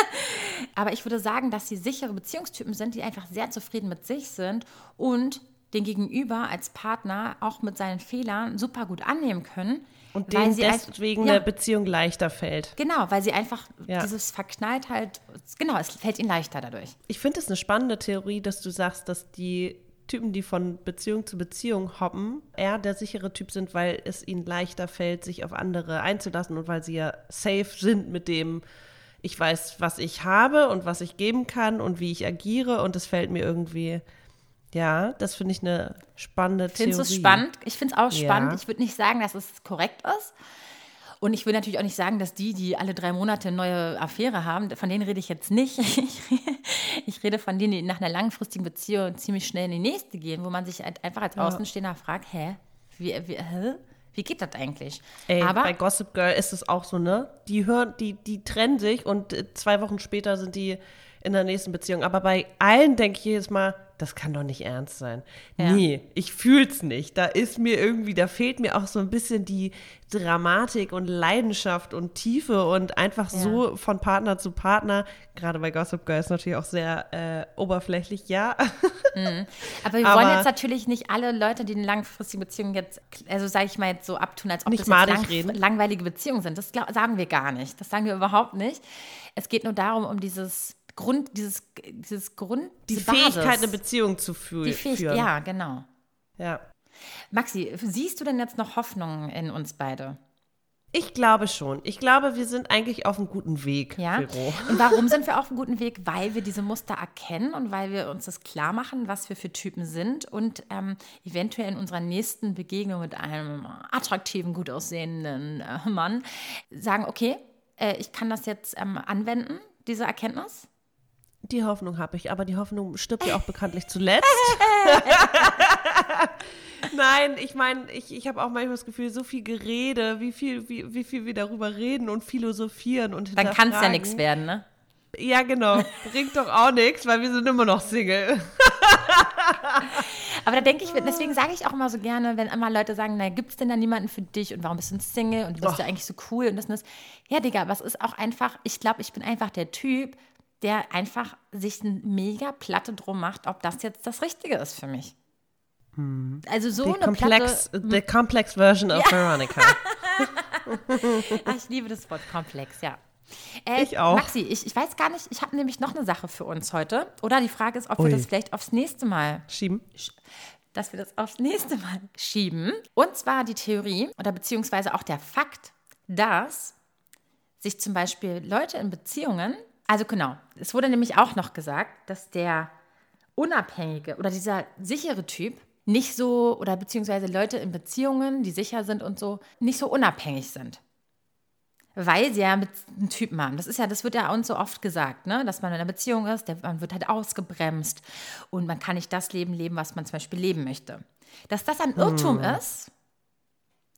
Aber ich würde sagen, dass sie sichere Beziehungstypen sind, die einfach sehr zufrieden mit sich sind und den Gegenüber als Partner auch mit seinen Fehlern super gut annehmen können. Und denen deswegen ja, eine Beziehung leichter fällt. Genau, weil sie einfach Ja. dieses Verknalltheit, genau, es fällt ihnen leichter dadurch. Ich finde es eine spannende Theorie, dass du sagst, dass die Typen, die von Beziehung zu Beziehung hoppen, eher der sichere Typ sind, weil es ihnen leichter fällt, sich auf andere einzulassen und weil sie ja safe sind mit dem, ich weiß, was ich habe und was ich geben kann und wie ich agiere und es fällt mir irgendwie, ja, das finde ich eine spannende Theorie. Findest du es spannend? Ich finde es auch spannend. Ja. Ich würde nicht sagen, dass es korrekt ist. Und ich will natürlich auch nicht sagen, dass die, die alle drei Monate eine neue Affäre haben, von denen rede ich jetzt nicht. Ich, rede von denen, die nach einer langfristigen Beziehung ziemlich schnell in die nächste gehen, wo man sich halt einfach als Außenstehender fragt, hä, wie, wie, hä? wie geht das eigentlich? Ey, Aber bei Gossip Girl ist es auch so, ne? Die hören, die, die trennen sich und äh, zwei Wochen später sind die in der nächsten Beziehung. Aber bei allen denke ich jedes Mal, das kann doch nicht ernst sein. Ja. Nee, ich fühl's nicht. Da ist mir irgendwie, da fehlt mir auch so ein bisschen die Dramatik und Leidenschaft und Tiefe und einfach so von Partner zu Partner. Gerade bei Gossip Girl ist natürlich auch sehr äh, oberflächlich, ja. Aber wir Aber- wollen jetzt natürlich nicht alle Leute, die in langfristigen Beziehungen jetzt, also sage ich mal jetzt so abtun, als ob Nicht das lang, reden. langweilige Beziehungen sind. Das sagen wir gar nicht. Das sagen wir überhaupt nicht. Es geht nur darum, um dieses Grund, dieses, dieses Grund, Die diese Fähigkeit, Basis. eine Beziehung zu fü Die führen. Fähigkeit, ja, genau. ja. Maxi, siehst du denn jetzt noch Hoffnung in uns beide? Ich glaube schon. Ich glaube, wir sind eigentlich auf einem guten Weg, Ja. Vero. Und warum sind wir auf einem guten Weg? Weil wir diese Muster erkennen und weil wir uns das klar machen, was wir für Typen sind und ähm, eventuell in unserer nächsten Begegnung mit einem attraktiven, gut aussehenden äh, Mann sagen, okay, äh, ich kann das jetzt ähm, anwenden, diese Erkenntnis. Die Hoffnung habe ich, aber die Hoffnung stirbt ja auch bekanntlich zuletzt. Nein, ich meine, ich, ich habe auch manchmal das Gefühl, so viel Gerede, wie viel, wie, wie viel wir darüber reden und philosophieren und Dann kann es ja hinterfragen. nichts werden, ne? Ja, genau. Bringt doch auch nichts, weil wir sind immer noch Single. Aber da denke ich, deswegen sage ich auch immer so gerne, wenn immer Leute sagen, na, gibt es denn da niemanden für dich und warum bist du ein Single und du bist Och. ja eigentlich so cool und das und das. Ja, Digga, aber es ist auch einfach, ich glaube, ich bin einfach der Typ, der einfach sich ein mega Platte drum macht, ob das jetzt das Richtige ist für mich. Also so The eine complex, Platte, the complex version of Veronica. Ah, ich liebe das Wort komplex, ja. Äh, Ich auch. Maxi, ich, ich weiß gar nicht, ich habe nämlich noch eine Sache für uns heute. Oder die Frage ist, ob Ui. wir das vielleicht aufs nächste Mal Schieben. dass wir das aufs nächste Mal schieben. Und zwar die Theorie oder beziehungsweise auch der Fakt, dass sich zum Beispiel Leute in Beziehungen, also genau, es wurde nämlich auch noch gesagt, dass der unabhängige oder dieser sichere Typ nicht so, oder beziehungsweise Leute in Beziehungen, die sicher sind und so, nicht so unabhängig sind. Weil sie ja mit einem Typen haben. Das ist ja, das wird ja uns so oft gesagt, ne? dass man in einer Beziehung ist, der, man wird halt ausgebremst und man kann nicht das Leben leben, was man zum Beispiel leben möchte. Dass das ein Irrtum ist,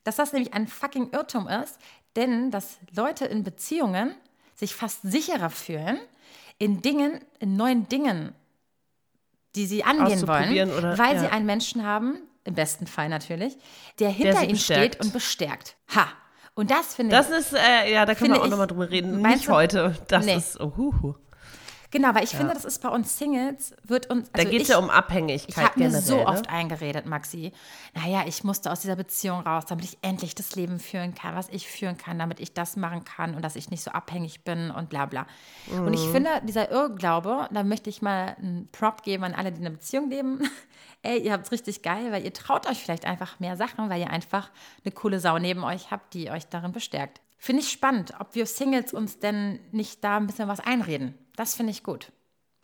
dass das nämlich ein fucking Irrtum ist, denn dass Leute in Beziehungen sich fast sicherer fühlen in Dingen, in neuen Dingen, die sie angehen wollen, oder- weil ja. sie einen Menschen haben, im besten Fall natürlich, der hinter sie ihnen steht bestärkt. und bestärkt. Ha! Und das finde Das ich. ist, äh, ja, da können wir auch nochmal drüber reden. Nicht du- heute. Das Nee. ist, oh, hu, hu. Genau, weil ich finde, das ist bei uns Singles, wird uns. Da also geht es ja um Abhängigkeit Ich habe mir so ne? oft eingeredet, Maxi. Naja, ich musste aus dieser Beziehung raus, damit ich endlich das Leben führen kann, was ich führen kann, damit ich das machen kann und dass ich nicht so abhängig bin und bla bla. Und Mhm. ich finde, dieser Irrglaube, da möchte ich mal einen Prop geben an alle, die in einer Beziehung leben. Ey, ihr habt es richtig geil, weil ihr traut euch vielleicht einfach mehr Sachen, weil ihr einfach eine coole Sau neben euch habt, die euch darin bestärkt. Finde ich spannend, ob wir Singles uns denn nicht da ein bisschen was einreden. Das finde ich gut.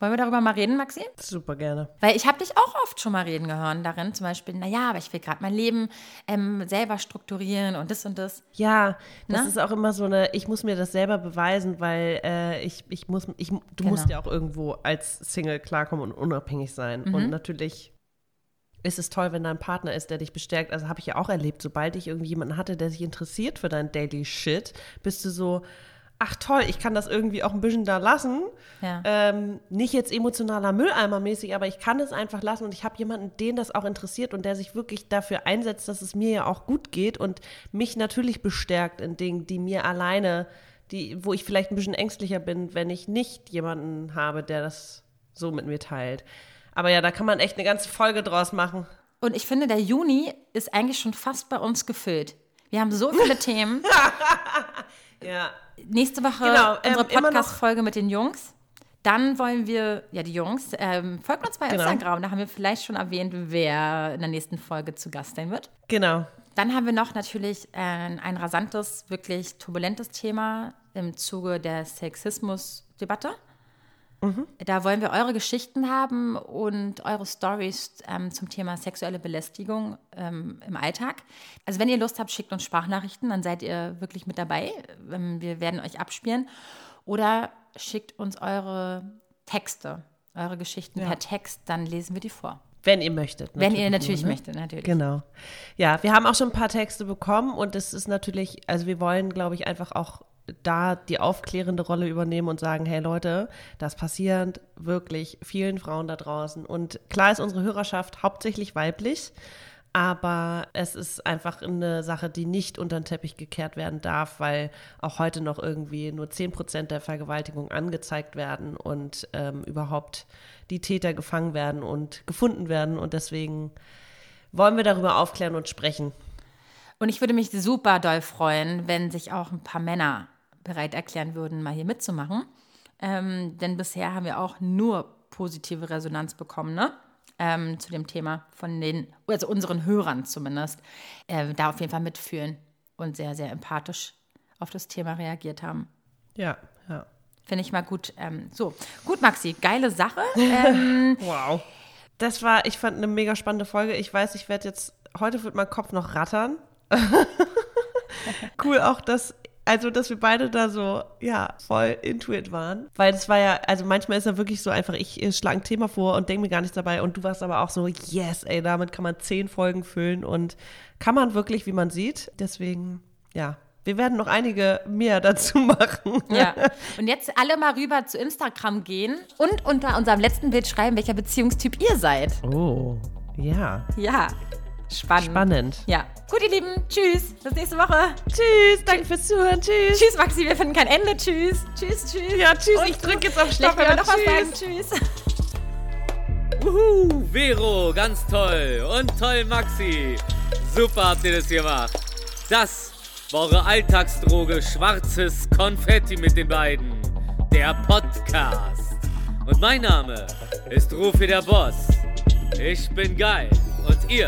Wollen wir darüber mal reden, Maxi? Super gerne. Weil ich habe dich auch oft schon mal reden gehört darin, zum Beispiel, naja, aber ich will gerade mein Leben ähm, selber strukturieren und das und das. Ja, das Ne? ist auch immer so eine, ich muss mir das selber beweisen, weil äh, ich, ich muss, ich, du Genau. musst ja auch irgendwo als Single klarkommen und unabhängig sein. Mhm. Und natürlich ist es toll, wenn da ein Partner ist, der dich bestärkt. Also habe ich ja auch erlebt, sobald ich irgendwie jemanden hatte, der sich interessiert für dein Daily Shit, bist du so, ach toll, ich kann das irgendwie auch ein bisschen da lassen. Ja. Ähm, nicht jetzt emotionaler Mülleimer mäßig, aber ich kann es einfach lassen und ich habe jemanden, den das auch interessiert und der sich wirklich dafür einsetzt, dass es mir ja auch gut geht und mich natürlich bestärkt in Dingen, die mir alleine, die, wo ich vielleicht ein bisschen ängstlicher bin, wenn ich nicht jemanden habe, der das so mit mir teilt. Aber ja, da kann man echt eine ganze Folge draus machen. Und ich finde, der Juni ist eigentlich schon fast bei uns gefüllt. Wir haben so viele Themen. Ja. Nächste Woche Genau, ähm, unsere Podcast-Folge mit den Jungs. Dann wollen wir, ja, die Jungs, ähm, folgt uns bei Genau. Instagram. Da haben wir vielleicht schon erwähnt, wer in der nächsten Folge zu Gast sein wird. Genau. Dann haben wir noch natürlich äh, ein rasantes, wirklich turbulentes Thema im Zuge der Sexismus-Debatte. Da wollen wir eure Geschichten haben und eure Stories ähm, zum Thema sexuelle Belästigung ähm, im Alltag. Also wenn ihr Lust habt, schickt uns Sprachnachrichten, dann seid ihr wirklich mit dabei. Ähm, wir werden euch abspielen. Oder schickt uns eure Texte, eure Geschichten per Text, dann lesen wir die vor. Wenn ihr möchtet. Wenn ihr natürlich nur, ne? möchtet, natürlich. Genau. Ja, wir haben auch schon ein paar Texte bekommen und es ist natürlich, also wir wollen, glaube ich, einfach auch da die aufklärende Rolle übernehmen und sagen, hey Leute, das passiert wirklich vielen Frauen da draußen. Und klar ist unsere Hörerschaft hauptsächlich weiblich, aber es ist einfach eine Sache, die nicht unter den Teppich gekehrt werden darf, weil auch heute noch irgendwie nur 10 Prozent der Vergewaltigung angezeigt werden und ähm, überhaupt die Täter gefangen werden und gefunden werden. Und deswegen wollen wir darüber aufklären und sprechen. Und ich würde mich super doll freuen, wenn sich auch ein paar Männer bereit erklären würden, mal hier mitzumachen. Ähm, denn bisher haben wir auch nur positive Resonanz bekommen, ne? Ähm, zu dem Thema von den, also unseren Hörern zumindest, äh, da auf jeden Fall mitfühlen und sehr, sehr empathisch auf das Thema reagiert haben. Ja, ja. Finde ich mal gut. Ähm, so, gut, Maxi, geile Sache. Ähm, Wow. Das war, ich fand eine mega spannende Folge. Ich weiß, ich werde jetzt, heute wird mein Kopf noch rattern. cool auch, dass, also, dass wir beide da so, ja, voll into it waren. Weil das war ja, also manchmal ist ja wirklich so einfach, ich schlage ein Thema vor und denke mir gar nichts dabei und du warst aber auch so, yes, ey, damit kann man zehn Folgen füllen und kann man wirklich, wie man sieht. Deswegen, ja, wir werden noch einige mehr dazu machen. Ja. Und jetzt alle mal rüber zu Instagram gehen und unter unserem letzten Bild schreiben, welcher Beziehungstyp ihr seid. Oh, ja, Ja. Spannend. spannend. Ja. Gut, ihr Lieben. Tschüss. Bis nächste Woche. Tschüss, danke fürs Zuhören, tschüss. Tschüss, Maxi. Wir finden kein Ende. Tschüss. Tschüss, tschüss. Ja, tschüss, Und ich drück jetzt auf Vielleicht Stopp. ja, noch was sagen. tschüss. Tschüss. Uhu, Vero, ganz toll. Und toll, Maxi. Super habt ihr das gemacht. Das war eure Alltagsdroge Schwarzes Konfetti mit den beiden. Der Podcast. Und mein Name ist Rufi der Boss. Ich bin geil. Und ihr